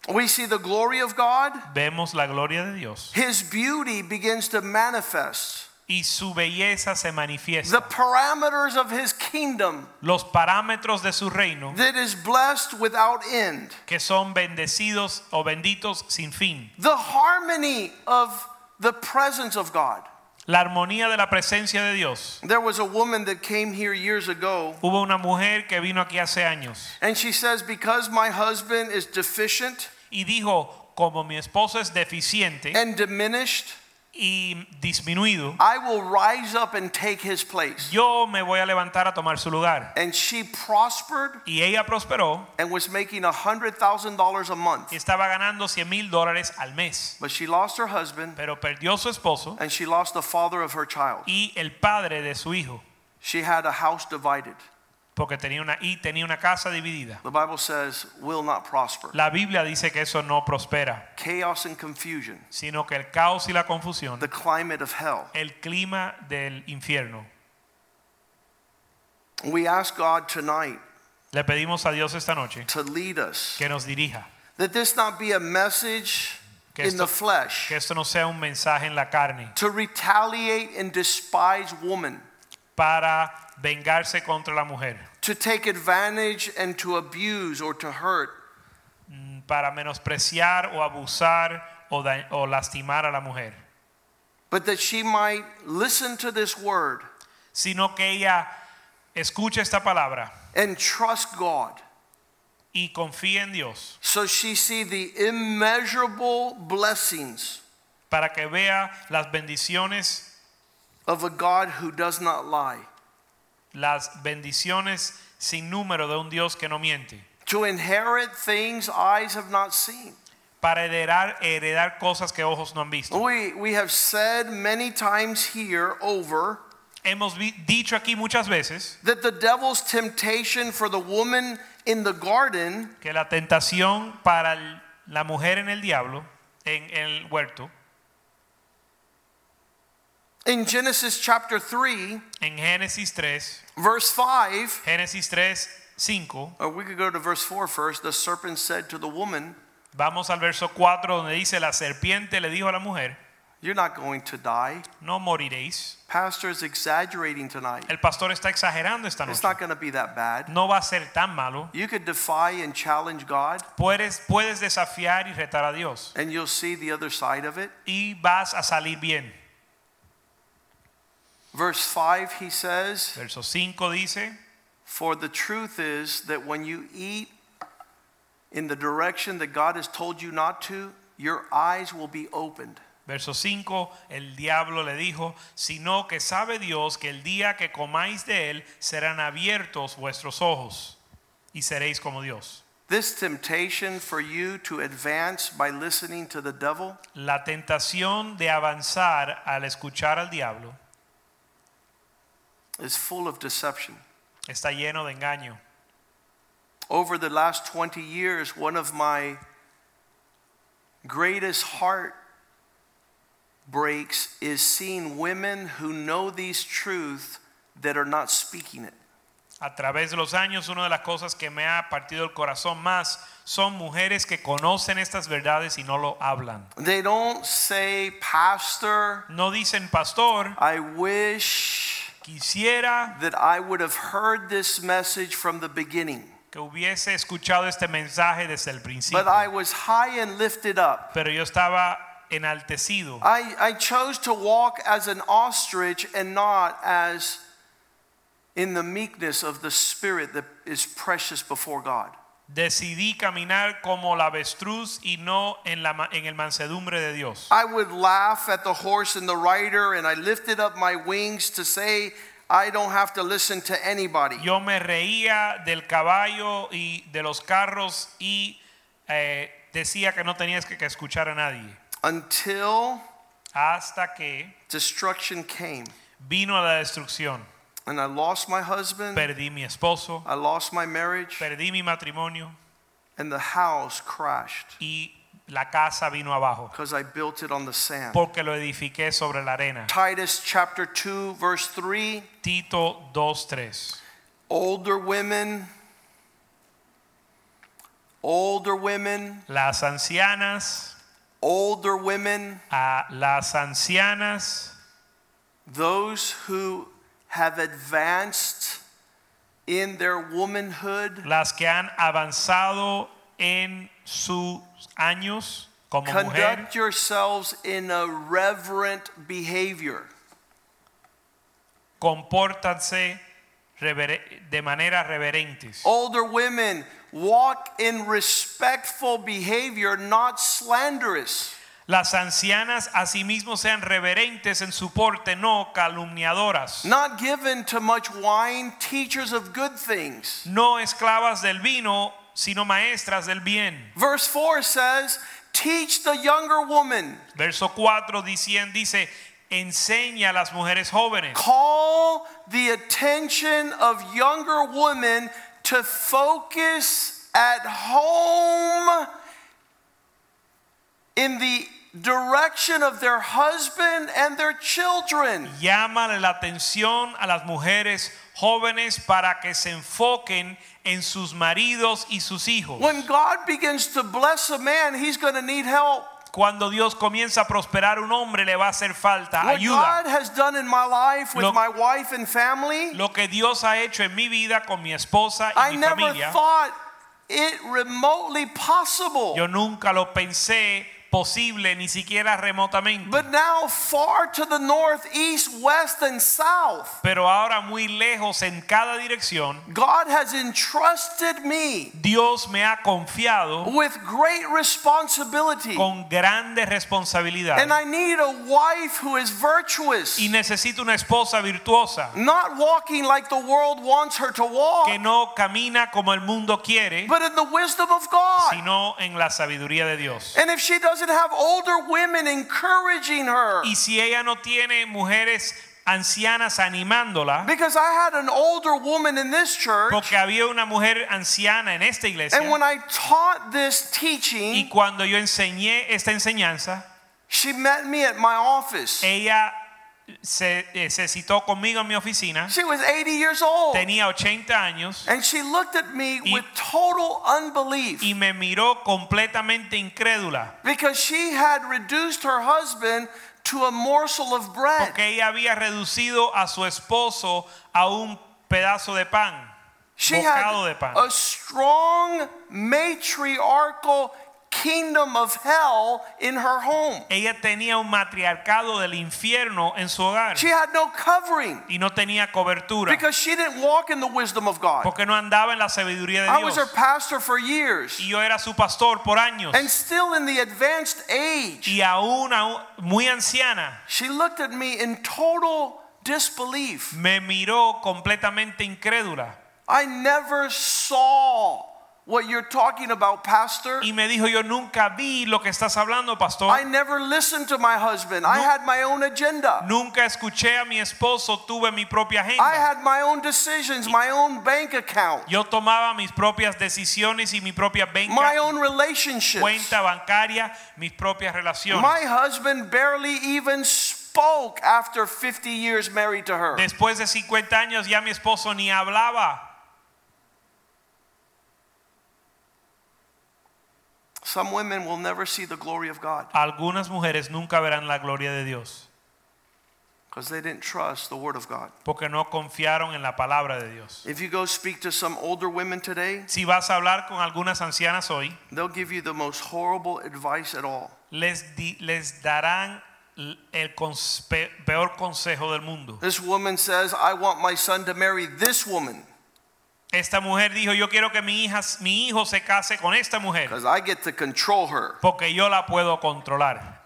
A: We see the glory of God,
B: Vemos la gloria de Dios
A: his beauty begins to manifest.
B: y su belleza se manifiesta.
A: The parameters of his kingdom
B: Los parámetros de su reino
A: that is blessed without end.
B: que son bendecidos o benditos sin fin.
A: The harmony of the presence of God.
B: La armonía de la presencia de Dios.
A: There was a woman that came here years ago,
B: Hubo una mujer que vino aquí hace años
A: and she says, Because my husband is deficient
B: y dijo, como mi esposo es deficiente
A: and diminished,
B: y disminuido,
A: I will rise up and take his place.
B: yo me voy a levantar a tomar su lugar.
A: And she prospered
B: Y ella prosperó
A: and was making a $100,000 a month.
B: y estaba ganando 100 mil dólares al mes.
A: But she lost her husband
B: Pero perdió su esposo
A: and she lost the father of her child.
B: y el padre de su hijo,
A: She had a house divided.
B: Porque tenía una, y tenía una casa dividida.
A: The Bible says, will not prosper.
B: La Biblia dice que eso no prospera,
A: Chaos and confusion,
B: sino que el caos y la confusión,
A: the climate of hell.
B: el clima del infierno.
A: We ask God tonight
B: Le pedimos a Dios esta noche
A: to lead us,
B: que nos dirija,
A: that this not be a message
B: Que
A: in the flesh
B: que esto no sea un mensaje en la carne
A: to retaliate and despise woman,
B: para vengarse contra la mujer,
A: to take advantage and to abuse or to hurt, mm,
B: para menospreciar o abusar o, da- o lastimar a la mujer,
A: but that she might listen to this word
B: sino que ella escuche esta palabra
A: and trust God.
B: y confíe en Dios
A: So she see the immeasurable blessings
B: para que vea las bendiciones,
A: of a God who does not lie.
B: las bendiciones sin número de un Dios que no miente,
A: To inherit things eyes have not seen.
B: para heredar, heredar cosas que ojos no han visto.
A: We, we have said many times here over
B: Hemos dicho aquí muchas veces
A: that the devil's temptation for the woman in the garden
B: que la tentación para la mujer en el diablo, en el huerto,
A: in Genesis chapter 3,
B: en Génesis 3,
A: verse 5,
B: Génesis 3, 5,
A: or we could go to verse 4 first. The serpent said to the woman,
B: vamos al verso 4 donde dice, la serpiente le dijo a la mujer,
A: You're not going to die.
B: no moriréis.
A: Pastor is exaggerating tonight.
B: El pastor está exagerando esta noche.
A: It's not going to be that bad.
B: No va a ser tan malo.
A: You could defy and challenge God,
B: Puedes, puedes desafiar y retar a Dios
A: and you'll see the other side of it.
B: y vas a salir bien.
A: Verse 5, he says,
B: Verso 5 dice,
A: For the truth is that when you eat in the direction that God has told you not to, your eyes will be opened.
B: verso 5, el diablo le dijo, sino que sabe Dios que el día que comáis de él serán abiertos vuestros ojos y seréis como Dios.
A: This temptation for you to advance by listening to the devil
B: La tentación de avanzar al escuchar al diablo
A: is full of deception.
B: está lleno de engaño.
A: Over the last 20 years, one of my greatest heart breaks is seeing women who know these truths that are not speaking it.
B: A través de los años, una de las cosas que me ha partido el corazón más son mujeres que conocen estas verdades y no lo hablan.
A: They don't say, Pastor,
B: No dicen, pastor,
A: I wish
B: quisiera
A: that I would have heard this message from the beginning.
B: que hubiese escuchado este mensaje desde el principio.
A: but I was high and lifted up.
B: Pero yo estaba enaltecido.
A: I, I chose to walk as an ostrich and not as in the meekness of the spirit that is precious before God.
B: Decidí caminar como la avestruz y no en, la, en el mansedumbre de Dios.
A: I would laugh at the horse and the rider, and I lifted up my wings to say, I don't have to listen to anybody.
B: Yo me reía del caballo y de los carros y eh, decía que no tenías que, que escuchar a nadie.
A: Until
B: Hasta que
A: destruction came.
B: vino la destrucción.
A: And I lost my husband,
B: Perdí mi esposo,
A: I lost my marriage,
B: perdí mi matrimonio.
A: And the house crashed.
B: Y la casa vino abajo.
A: Because I built it on the sand.
B: porque lo edifiqué sobre la arena.
A: Titus chapter 2, verse 3
B: Tito 2:3.
A: older women, older women,
B: Las ancianas,
A: older women,
B: a las ancianas,
A: those who have advanced in their womanhood,
B: las que han avanzado en sus años como mujer,
A: conduct yourselves in a reverent behavior.
B: compórtanse revere- de manera reverentes.
A: Older women, walk in respectful behavior, not slanderous.
B: Las ancianas asimismo sean reverentes en su porte, no calumniadoras,
A: Not given to much wine, teachers of good things.
B: no esclavas del vino, sino maestras del bien.
A: Verse 4 says, Teach the younger woman,
B: Verso 4 dicien- dice, enseña a las mujeres jóvenes.
A: call the attention of younger women to focus at home in the direction of their husband and their children.
B: Llama la atención a las mujeres jóvenes para que se enfoquen en sus maridos y sus hijos.
A: When God begins to bless a man, he's going to need help.
B: Cuando Dios comienza a prosperar un hombre le va a hacer falta
A: What
B: ayuda.
A: God has done in my life with
B: Lo-
A: my wife and family,
B: Lo que Dios ha hecho en mi vida con mi esposa y
A: I
B: mi
A: never
B: familia,
A: thought it remotely possible.
B: yo nunca lo pensé posible ni siquiera remotamente.
A: But now, far to the north, east, west, and south,
B: Pero ahora muy lejos en cada dirección,
A: God has entrusted me
B: Dios me ha confiado
A: with great responsibility.
B: con grande responsabilidad.
A: And I need a wife who is virtuous,
B: Y necesito una esposa virtuosa
A: not walking like the world wants her to walk,
B: que no camina como el mundo quiere,
A: but in the wisdom of God.
B: sino en la sabiduría de Dios.
A: And if she doesn't have older women encouraging her,
B: Y si ella no tiene mujeres ancianas animándola,
A: because I had an older woman in this church,
B: porque había una mujer anciana en esta iglesia,
A: and when I taught this teaching, y
B: cuando yo enseñé esta enseñanza,
A: she met me at my office.
B: ella se, eh, se citó conmigo en mi oficina,
A: She was 80 years old.
B: tenía 80 años
A: And she looked at me
B: Y-
A: with total unbelief
B: y me miró completamente incrédula,
A: because she had reduced her husband to a morsel of bread.
B: porque ella había reducido a su esposo a un pedazo de pan,
A: She had
B: bocado de pan.
A: a strong matriarchal kingdom of hell in her home.
B: Ella tenía un matriarcado del infierno en su hogar
A: She had no covering
B: y no tenía cobertura
A: because she didn't walk in the wisdom of God.
B: porque no andaba en la sabiduría de Dios.
A: I was her pastor for years
B: Y yo era su pastor por años
A: and still in the advanced age.
B: y aún, muy anciana
A: She looked at me in total disbelief.
B: me miró completamente incrédula
A: I never saw what you're talking about, Pastor.
B: y me dijo yo nunca vi lo que estás hablando pastor
A: I never listened to my husband. I had my own agenda.
B: nunca escuché a mi esposo tuve mi propia agenda.
A: I had my own decisions, my own bank account,
B: yo tomaba mis propias decisiones y mi propia
A: my own relationships.
B: cuenta bancaria mis propias relaciones
A: My husband barely even spoke after 50 years married to her.
B: después de 50 años ya mi esposo ni hablaba
A: Some women will never see the glory of God
B: algunas mujeres nunca verán la gloria de Dios
A: because they didn't trust the Word of God.
B: porque no confiaron en la palabra de Dios.
A: If you go speak to some older women today,
B: Si vas a hablar con algunas ancianas hoy,
A: they'll give you the most horrible advice at all.
B: les, di- les darán l- el cons- pe- peor consejo del mundo.
A: This woman says, I want my son to marry this woman
B: Esta mujer dijo, yo quiero que mi, hija, mi hijo se case con esta mujer
A: because I get to control her.
B: porque yo la puedo controlar.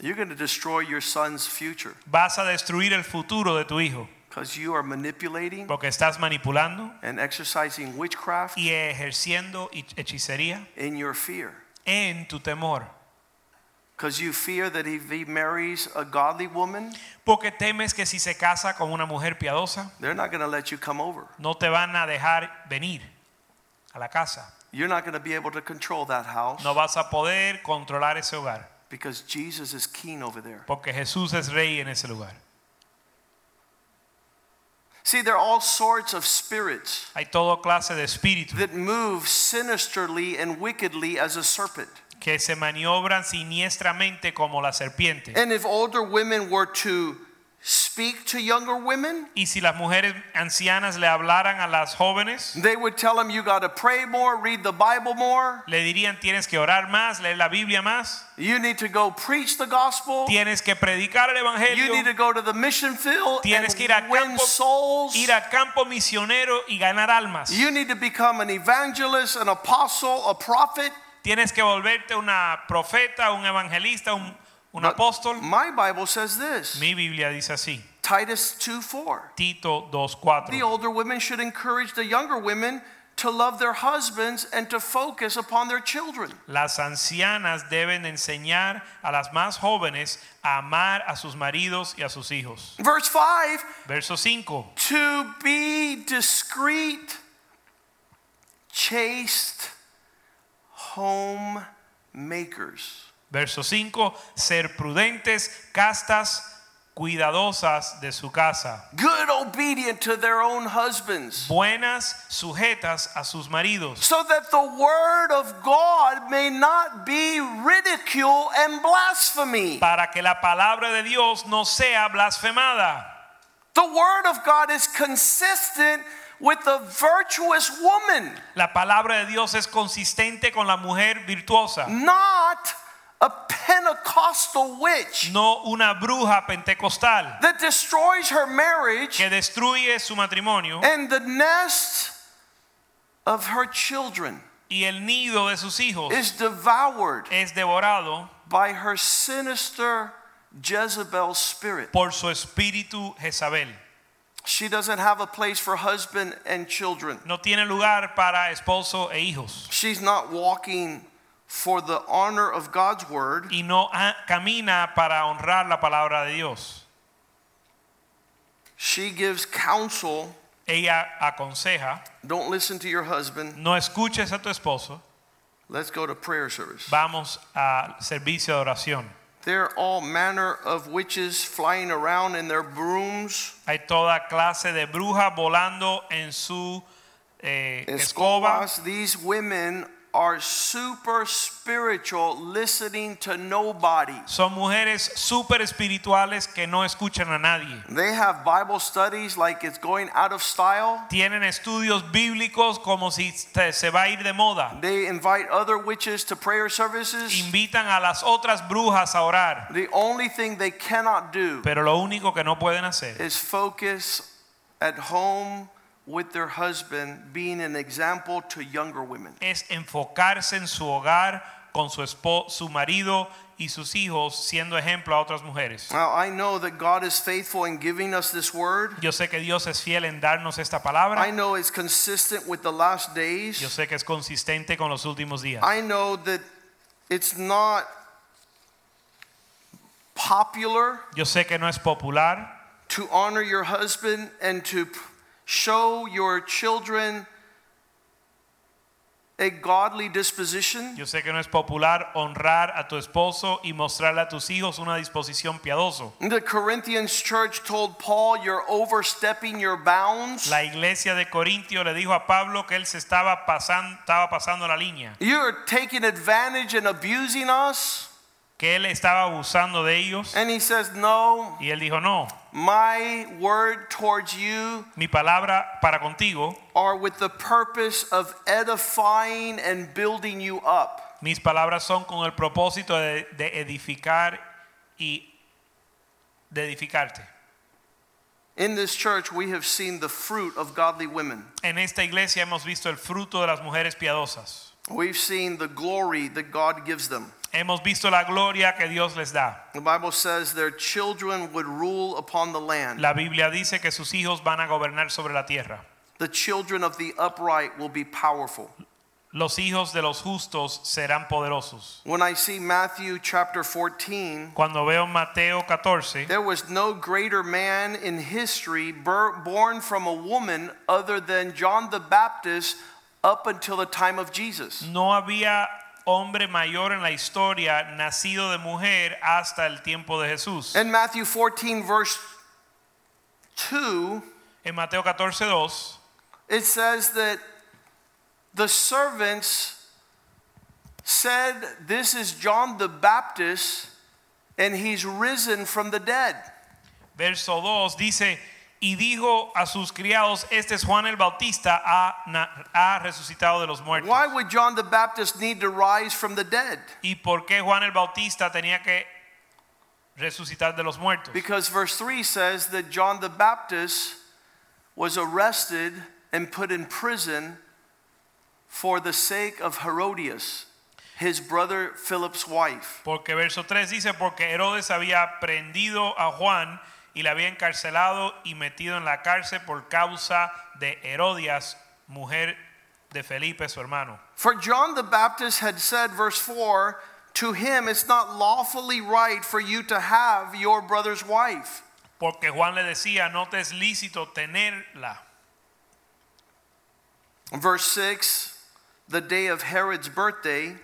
A: You're going to destroy your son's future
B: Vas a destruir el futuro de tu hijo
A: because you are manipulating
B: porque estás manipulando
A: and exercising witchcraft
B: y ejerciendo hech- hechicería
A: in your fear.
B: en tu temor.
A: Because you fear that if he marries a godly woman,
B: Porque temes que si se casa con una mujer piadosa,
A: they're not going to let you come over.
B: no te van a dejar venir a la casa.
A: You're not going to be able to control that house
B: No vas a poder controlar ese hogar
A: because Jesus is king over there.
B: porque Jesús es rey en ese lugar.
A: See, there are all sorts of spirits
B: Hay toda clase de espíritus
A: that move sinisterly and wickedly as a serpent.
B: Que se maniobran siniestramente como la serpiente.
A: And if older women were to speak to younger women,
B: Y si las mujeres ancianas le hablaran a las jóvenes,
A: they would tell them, You got to pray more, read the Bible more,
B: le dirían tienes que orar más, leer la Biblia más,
A: you need to go preach the gospel,
B: tienes que predicar el
A: you
B: evangelio,
A: need to go to the mission field
B: Tienes que ir
A: and win
B: campo-
A: souls.
B: ir al campo misionero y ganar almas.
A: You need to become an evangelist, an apostle, a prophet.
B: Tienes que volverte una profeta, un evangelista, un, un
A: But
B: apóstol.
A: My Bible says this
B: Mi Biblia dice así,
A: Titus 2 4.
B: Tito
A: The
B: 2:4.
A: older women should encourage the younger women to love their husbands and to focus upon their children.
B: Las ancianas deben enseñar a las más jóvenes a amar a sus maridos y a sus hijos.
A: Verse 5
B: Verso 5.
A: to be discreet, chaste, homemakers.
B: Verso 5. Ser prudentes, castas, cuidadosas de su casa.
A: Good, obedient to their own husbands.
B: Buenas, sujetas a sus maridos.
A: So that the word of God may not be ridicule and blasphemy.
B: Para que la palabra de Dios no sea blasfemada.
A: The word of God is consistent with the virtuous woman,
B: La palabra de Dios es consistente con la mujer virtuosa,
A: not a Pentecostal witch
B: no una bruja pentecostal
A: that destroys her marriage
B: que destruye su matrimonio
A: and the nest of her children
B: y el nido de sus hijos
A: is devoured
B: es devorado
A: by her sinister Jezebel spirit.
B: por su espíritu Jezabel.
A: She doesn't have a place for husband and children.
B: No tiene lugar para esposo e hijos
A: She's not walking for the honor of God's word.
B: y no camina para honrar la palabra de Dios.
A: She gives counsel.
B: Ella aconseja,
A: Don't listen to your husband.
B: no escuches a tu esposo,
A: Let's go to prayer service.
B: vamos al servicio de oración.
A: There are all manner of witches flying around in their brooms,
B: Hay toda clase de brujas volando en su eh, escoba.
A: escobas. These women are super spiritual, listening to nobody.
B: Son mujeres súper espirituales que no escuchan a nadie.
A: They have Bible studies like it's going out of style.
B: Tienen estudios bíblicos como si se va a ir de moda.
A: They invite other witches to prayer services.
B: Invitan a las otras brujas a orar.
A: The only thing they cannot do
B: Pero lo único que no pueden hacer
A: is focus at home with their husband, being an example to younger women.
B: es enfocarse en su hogar con su, espo- su marido y sus hijos siendo ejemplo a otras mujeres.
A: Now, I know that God is faithful in giving us this word.
B: Yo sé que Dios es fiel en darnos esta
A: I
B: palabra.
A: know it's consistent with the last days.
B: Yo sé que es consistente con los últimos días.
A: I know that it's not popular
B: Yo sé que no es popular
A: to honor your husband and to p- show your children a godly disposition.
B: Yo sé que no es popular honrar a tu esposo y mostrarle a tus hijos una disposición piadoso.
A: The Corinthians church told Paul, You're overstepping your bounds.
B: La iglesia de Corintio le dijo a Pablo que él se estaba pasando, estaba pasando la línea.
A: You're taking advantage and abusing us.
B: que él estaba abusando de ellos.
A: And he says, No,
B: Y él dijo, no,
A: my word towards you
B: mi palabra para contigo,
A: are with the purpose of edifying and building you up.
B: mis palabras son con el propósito de, de edificar y de edificarte.
A: In this church, we have seen the fruit of godly women.
B: En esta iglesia hemos visto el fruto de las mujeres piadosas.
A: We've seen the glory that God gives them.
B: Hemos visto la gloria que Dios les da.
A: The Bible says their children would rule upon the land.
B: La Biblia dice que sus hijos van a gobernar sobre la tierra.
A: The children of the upright will be powerful.
B: Los hijos de los justos serán poderosos.
A: When I see Matthew chapter 14,
B: Cuando veo Mateo 14,
A: there was no greater man in history born from a woman other than John the Baptist up until the time of Jesus.
B: no había hombre mayor en la historia nacido de mujer hasta el tiempo de Jesús.
A: In Matthew 14, verse 2,
B: En Mateo 14, 2,
A: it says that the servants said, This is John the Baptist, and he's risen from the dead.
B: verso 2 dice, y dijo a sus criados, este es Juan el Bautista, ha, ha resucitado de los muertos.
A: Why would John the Baptist need to rise from the dead?
B: ¿Y por qué Juan el Bautista tenía que resucitar de los muertos?
A: Because verse 3 says that John the Baptist was arrested and put in prison for the sake of Herodias, his brother Philip's wife.
B: Porque verso 3 dice, porque Herodes había prendido a Juan y le había encarcelado y metido en la cárcel por causa de Herodias, mujer de Felipe, su hermano.
A: For John the Baptist had said, verse 4, to him it's not lawfully right for you to have your brother's wife.
B: Porque Juan le decía, no te es lícito tenerla.
A: Verse 6 The day of Herod's birthday,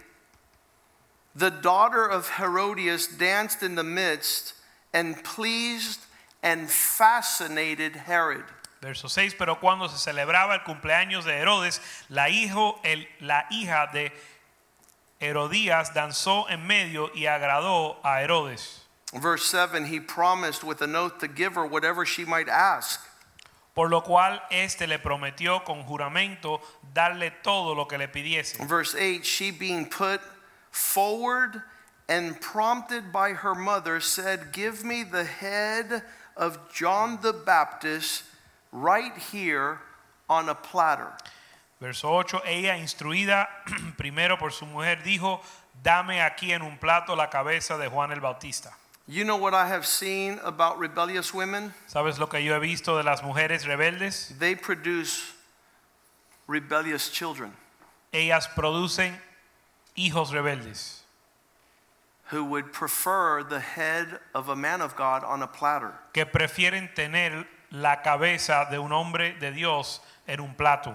A: the daughter of Herodias danced in the midst and pleased and fascinated Herod.
B: Verso 6, pero cuando se celebraba el cumpleaños de Herodes, la, hijo, el- la hija de Herodías danzó en medio y agradó a Herodes.
A: Verse 7 He promised with an oath to give her whatever she might ask.
B: Por lo cual éste le prometió con juramento darle todo lo que le pidiese.
A: Verse 8 She being put forward and prompted by her mother said, Give me the head of John the Baptist right here on a platter.
B: Verso 8, ella instruida primero por su mujer dijo, dame aquí en un plato la cabeza de Juan el Bautista.
A: You know what I have seen about rebellious women?
B: ¿Sabes lo que yo he visto de las mujeres rebeldes?
A: They produce rebellious children
B: Ellas producen hijos rebeldes
A: who would prefer the head of a man of God on a platter.
B: que prefieren tener la cabeza de un hombre de Dios en un plato.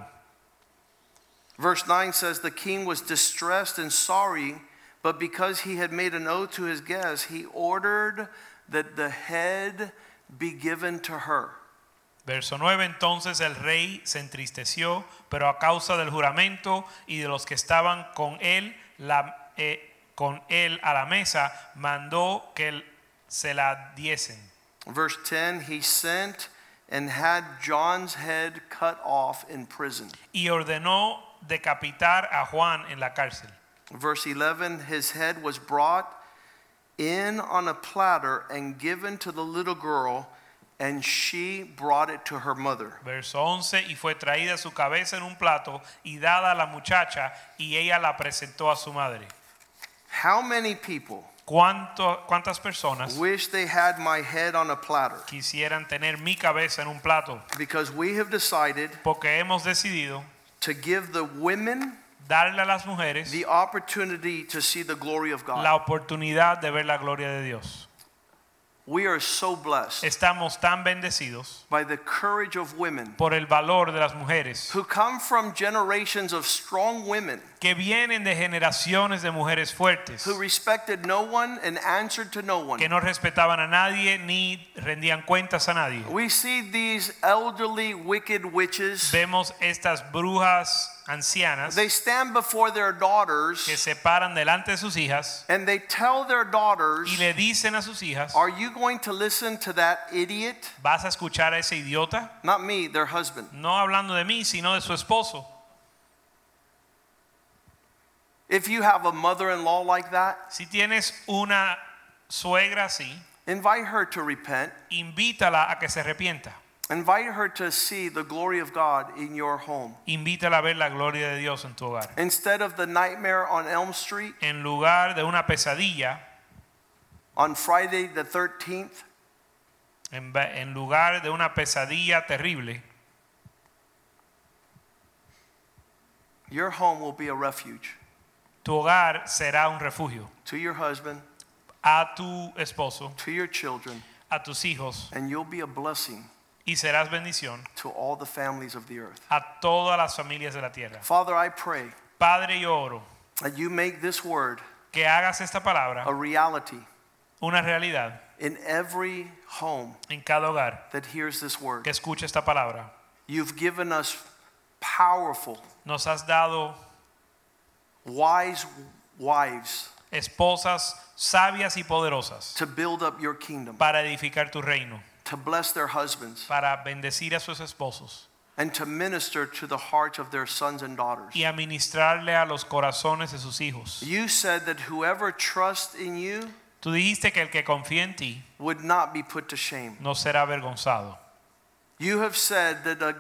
A: Verse 9 says, The king was distressed and sorry, but because he had made an oath to his guests, he ordered that the head be given to her.
B: Verso 9, entonces el rey se entristeció, pero a causa del juramento y de los que estaban con él, la- eh, con él a la mesa, mandó que se la diesen.
A: Verse 10 He sent and had John's head cut off in prison.
B: Y ordenó decapitar a Juan en la cárcel.
A: Verse 11 His head was brought in on a platter and given to the little girl, and she brought it to her mother.
B: Verso 11, y fue traída su cabeza en un plato y dada a la muchacha y ella la presentó a su madre.
A: How many people
B: ¿Cuánto, ¿Cuántas personas
A: wish they had my head on a platter?
B: quisieran tener mi cabeza en un plato?
A: Because we have decided
B: Porque hemos decidido
A: to give the women
B: darle a las mujeres
A: the opportunity to see the glory of God.
B: la oportunidad de ver la gloria de Dios.
A: We are so blessed
B: Estamos tan bendecidos
A: by the courage of women
B: por el valor de las mujeres
A: who come from generations of strong women
B: que vienen de generaciones de mujeres fuertes
A: who respected no one and answered to no one.
B: que no respetaban a nadie ni rendían cuentas a nadie.
A: We see these elderly wicked witches
B: Vemos estas brujas ancianas
A: they stand before their daughters
B: que se paran delante de sus hijas
A: and they tell their daughters,
B: y le dicen a sus hijas,
A: Are you going to listen to that idiot?
B: ¿vas a escuchar a ese idiota?
A: Not me, their husband.
B: No hablando de mí, sino de su esposo.
A: If you have a mother in law like that,
B: Si tienes una suegra así,
A: invite her to repent.
B: invítala a que se arrepienta.
A: Invite her to see the glory of God in your home.
B: Invítala a ver la gloria de Dios en tu hogar.
A: Instead of the nightmare on Elm Street
B: En lugar de una pesadilla,
A: on Friday the 13th,
B: en, en lugar de una pesadilla terrible,
A: your home will be a refuge
B: tu hogar será un refugio
A: to your husband,
B: a tu esposo,
A: to your children,
B: a tus hijos
A: and you'll be a blessing
B: y serás bendición
A: to all the families of the earth.
B: a todas las familias de la tierra.
A: Father, I pray
B: Padre, yo oro
A: that you make this word
B: que hagas esta palabra
A: a reality
B: una realidad
A: in every home
B: en cada hogar
A: that hears this word.
B: que escuche esta palabra.
A: You've given us powerful,
B: Nos has dado
A: wise wives
B: esposas sabias y poderosas
A: to build up your kingdom,
B: para edificar tu reino,
A: to bless their husbands,
B: para bendecir a sus esposos
A: and to minister to the hearts of their sons and daughters.
B: y administrarle a los corazones de sus hijos.
A: You said that whoever trusts in you
B: Tú dijiste que el que confía en ti
A: would not be put to shame.
B: no será avergonzado.
A: You have said that a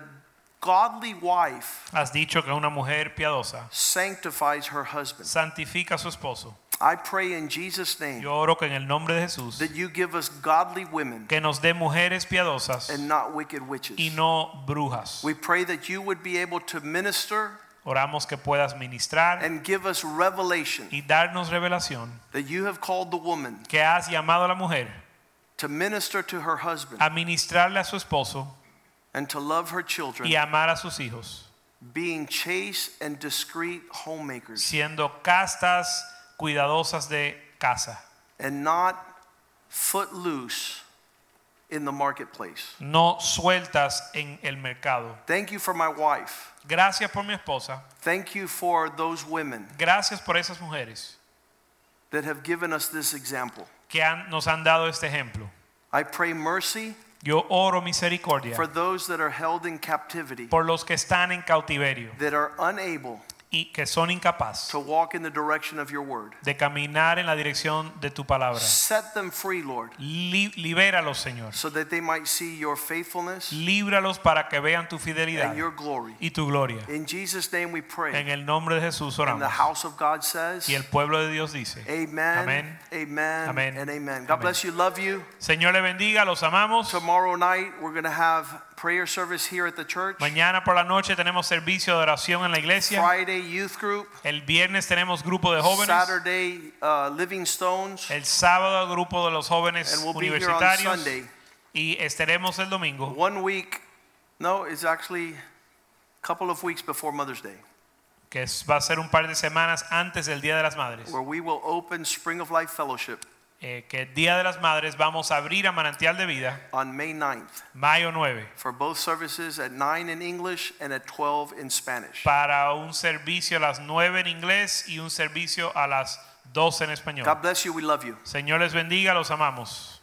A: godly wife
B: Has dicho que una mujer piadosa
A: sanctifies her husband.
B: santifica a su esposo.
A: I pray in Jesus' name
B: Yo oro que en el nombre de Jesús
A: that you give us godly women
B: que nos dé mujeres piadosas
A: and not wicked witches.
B: y no brujas.
A: We pray that you would be able to minister
B: Oramos que puedas ministrar
A: and give us revelation
B: y darnos revelación
A: that you have called the woman
B: que has llamado a la mujer
A: to minister to her husband
B: a ministrarle a su esposo
A: and to love her children,
B: y amar a sus hijos,
A: being chaste and discreet homemakers
B: siendo castas, cuidadosas de casa,
A: and not footloose in the marketplace.
B: no sueltas en el mercado.
A: Thank you for my wife.
B: Gracias por mi esposa,
A: Thank you for those women
B: gracias por esas mujeres
A: that have given us this example.
B: que han- nos han dado este ejemplo.
A: I pray mercy
B: Yo oro misericordia
A: for those that are held in captivity,
B: por los que están en cautiverio.
A: that are unable
B: y que son incapaces
A: to walk in the direction of your word.
B: de caminar en la dirección de tu palabra.
A: Set them free, Lord,
B: Li- libéralos, Señor.
A: so that they might see your faithfulness
B: Líbralos para que vean tu fidelidad
A: and your glory.
B: y tu gloria.
A: In Jesus' name we
B: En
A: pray.
B: el nombre de Jesús
A: And the
B: oramos.
A: house of God says,
B: Y el pueblo de Dios dice,
A: Amen,
B: Amén.
A: amen, and amen. God bless you. Love you.
B: Señor le bendiga, los amamos.
A: Tomorrow night we're going to have prayer service here at the church.
B: Mañana por la noche tenemos servicio de oración en la iglesia.
A: Friday youth group.
B: El viernes tenemos grupo de jóvenes.
A: Saturday uh, Living Stones.
B: El sábado grupo de los jóvenes
A: And we'll be here on. Sunday.
B: Y estaremos el domingo,
A: One week, no, it's actually a couple of weeks before Mother's Day,
B: que va a ser un par de semanas antes del Día de las Madres.
A: where we will open Spring of Life Fellowship
B: Eh, que el Día de las Madres vamos a abrir a Manantial de Vida
A: on May 9th
B: mayo 9
A: for both services at 9 in English and at 12 in Spanish.
B: para un servicio a las 9 en inglés y un servicio a las 12 en español.
A: God bless you. We love you.
B: Señor les bendiga, los amamos.